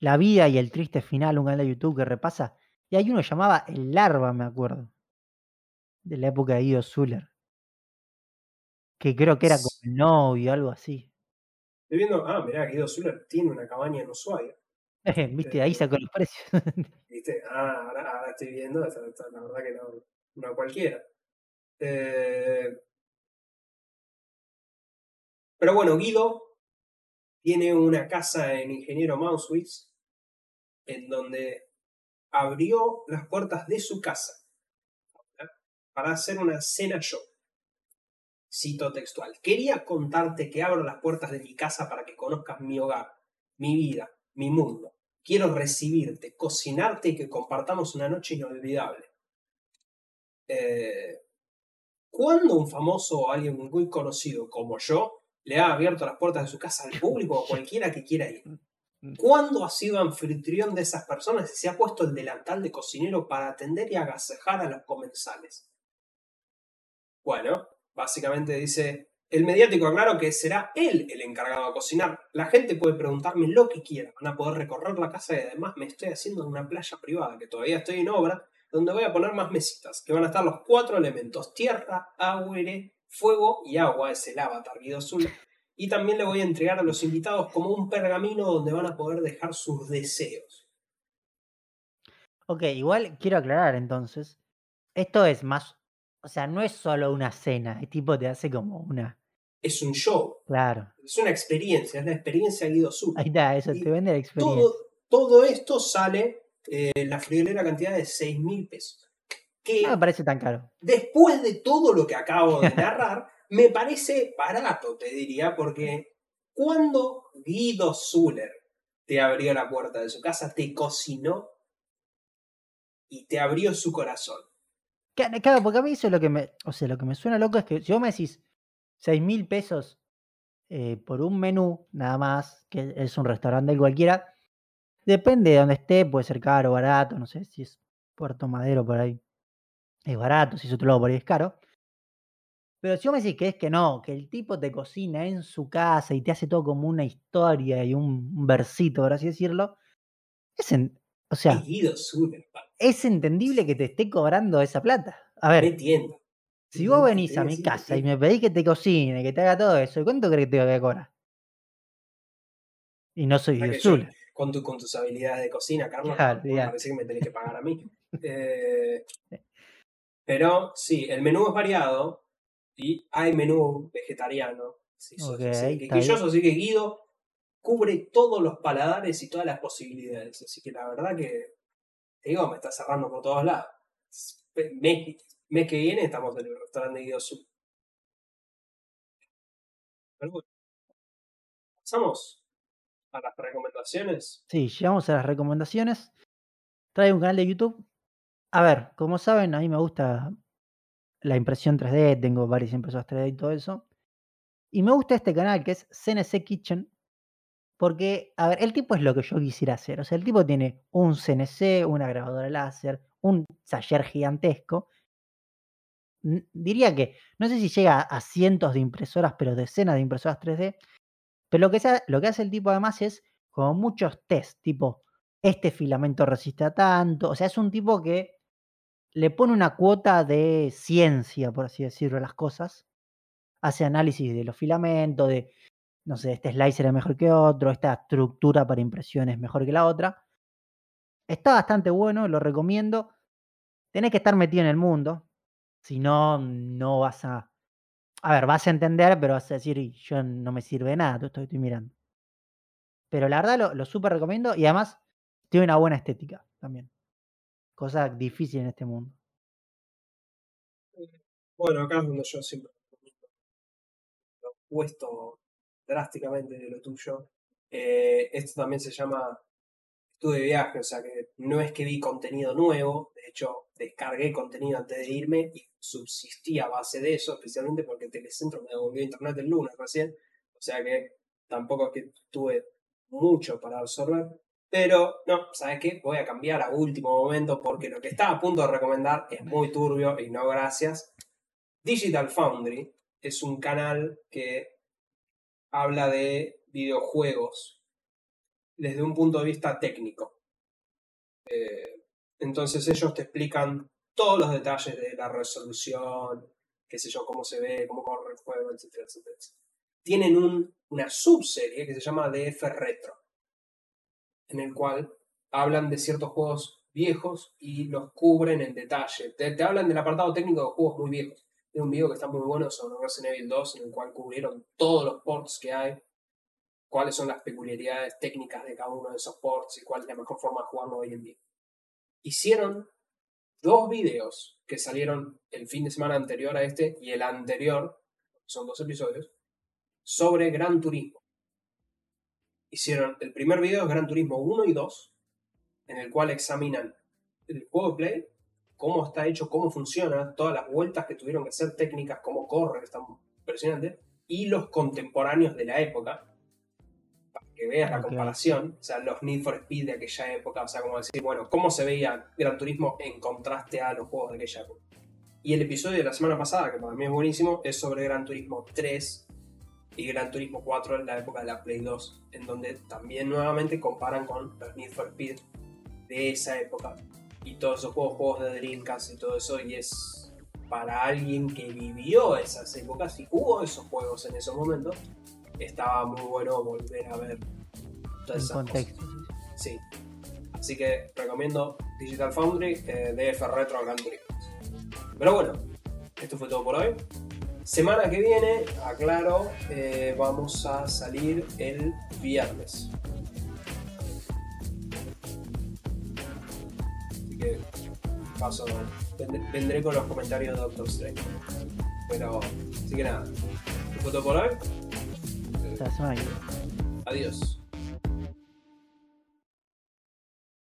La vida y el triste final, un canal de YouTube que repasa. Y hay uno que llamaba El Larva, me acuerdo. De la época de Guido Zuller. Que creo que era como el novio, algo así. Estoy viendo, ah, mirá, Guido Zuller tiene una cabaña en Ushuaia. Viste, ahí Eh, sacó los precios. ¿Viste? Ah, ahora, ahora estoy viendo, la verdad que no, no cualquiera. Eh, pero bueno, Guido tiene una casa en Ingeniero Mauswitz en donde abrió las puertas de su casa ¿verdad? para hacer una cena show. Cito textual. Quería contarte que abro las puertas de mi casa para que conozcas mi hogar, mi vida, mi mundo. Quiero recibirte, cocinarte y que compartamos una noche inolvidable. Eh, ¿Cuándo un famoso o alguien muy conocido como yo le ha abierto las puertas de su casa al público o a cualquiera que quiera ir? ¿Cuándo ha sido anfitrión de esas personas y se ha puesto el delantal de cocinero para atender y agasajar a los comensales? Bueno, básicamente dice, el mediático aclaro que será él el encargado de cocinar. La gente puede preguntarme lo que quiera, van a poder recorrer la casa y además me estoy haciendo en una playa privada, que todavía estoy en obra, donde voy a poner más mesitas, que van a estar los cuatro elementos, tierra, aire, fuego y agua, es el avatar Guido. Y también le voy a entregar a los invitados como un pergamino donde van a poder dejar sus deseos. ok, igual quiero aclarar entonces. Esto es más. O sea, no es solo una cena. El tipo te hace como una. Es un show, Claro. es una experiencia, es la experiencia Guido Zuller. Ahí está, eso Y te vende la experiencia. todo, todo esto sale eh, la friolera cantidad de 6 mil pesos. Que No me parece tan caro. después de todo lo que acabo de narrar, me parece barato, te diría, porque cuando Guido Zuller te abrió la puerta de su casa, te cocinó y te abrió su corazón. Claro, porque a mí eso es lo que me. O sea, lo que me suena loco es que si vos me decís 6 mil pesos eh, por un menú, nada más, que es un restaurante cualquiera, depende de donde esté, puede ser caro o barato, no sé si es Puerto Madero por ahí. Es barato, si es otro lado por ahí es caro. Pero si vos me decís que es que no, que el tipo te cocina en su casa y te hace todo como una historia y un, versito, por así decirlo, es en- o sea, es entendible que te esté cobrando esa plata. A ver, entiendo. si vos venís a mi que casa y sí. me pedís que te cocine, que te haga todo eso, ¿cuánto crees que te voy a cobrar? Y no soy que yo, con, tu- con tus habilidades de cocina, Carlos, Claro, me parece que me tenés que pagar a mí. Eh, pero sí, el menú es variado y hay menú vegetariano. Si sos Ok, así, está quisquilloso, así que Guido cubre todos los paladares y todas las posibilidades. Así que la verdad que, digo, me está cerrando por todos lados. Mes, mes que viene estamos en el restaurante Guido Sur. Pero pasamos a las recomendaciones. Sí, llegamos a las recomendaciones. Trae un canal de YouTube. A ver, como saben, a mí me gusta la impresión 3D, tengo varias impresoras 3D y todo eso. Y me gusta este canal que es CNC Kitchen, porque, a ver, el tipo es lo que yo quisiera hacer. O sea, el tipo tiene un CNC, una grabadora láser, un taller gigantesco. Diría que, no sé si llega a cientos de impresoras, pero decenas de impresoras 3D. Pero lo que, lo que hace el tipo además es como muchos test, tipo, este filamento resiste a tanto. O sea, es un tipo que le pone una cuota de ciencia, por así decirlo, a las cosas. Hace análisis de los filamentos, de, no sé, este slicer es mejor que otro, esta estructura para impresión es mejor que la otra. Está bastante bueno, lo recomiendo. Tenés que estar metido en el mundo, si no, no vas a... A ver, vas a entender, pero vas a decir, "Y yo no me sirve de nada, todo esto que estoy mirando. Pero la verdad lo, lo súper recomiendo y además tiene una buena estética también. Cosa difícil en este mundo. Bueno, acá es donde yo siempre lo opuesto drásticamente de lo tuyo. Eh, esto también se llama estuve de viaje, o sea que no es que vi contenido nuevo, de hecho descargué contenido antes de irme y subsistí a base de eso, especialmente porque Telecentro me devolvió internet el lunes recién, o sea que tampoco es que tuve mucho para absorber. Pero no, ¿sabes qué? Voy a cambiar a último momento porque lo que estaba a punto de recomendar es muy turbio y no gracias. Digital Foundry es un canal que habla de videojuegos desde un punto de vista técnico. Eh, entonces ellos te explican todos los detalles de la resolución, qué sé yo, cómo se ve, cómo corre el juego, etcétera, etcétera. Tienen un, una subserie que se llama DF Retro, en el cual hablan de ciertos juegos viejos y los cubren en detalle. Te, hablan del apartado técnico de juegos muy viejos. Un video que está muy bueno sobre Resident Evil 2 en el cual cubrieron todos los ports que hay, cuáles son las peculiaridades técnicas de cada uno de esos ports y cuál es la mejor forma de jugarlo hoy en día. Hicieron dos videos que salieron el fin de semana anterior a este y el anterior, son dos episodios, sobre Gran Turismo. Hicieron el primer video es Gran Turismo 1 y 2, en el cual examinan el juego de Play, cómo está hecho, cómo funciona, todas las vueltas que tuvieron que hacer técnicas, cómo corre, está impresionante, y los contemporáneos de la época, que veas la comparación, o sea, los Need for Speed de aquella época, o sea, como decir, bueno, cómo se veía Gran Turismo en contraste a los juegos de aquella época. Y el episodio de la semana pasada, que para mí es buenísimo, es sobre Gran Turismo 3 y Gran Turismo 4 en la época de la Play 2, en donde también nuevamente comparan con los Need for Speed de esa época y todos esos juegos, juegos de Dreamcast y todo eso, y es para alguien que vivió esas épocas y jugó esos juegos en esos momentos, estaba muy bueno volver a ver todo ese contexto. Sí. Así que recomiendo Digital Foundry, eh, DF Retro Turismo. Pero bueno, esto fue todo por hoy. Semana que viene, aclaro, eh, vamos a salir el viernes. Que paso, vendré con los comentarios de Doctor Strange. Pero, así que nada, fue todo por hoy. Hasta Adiós.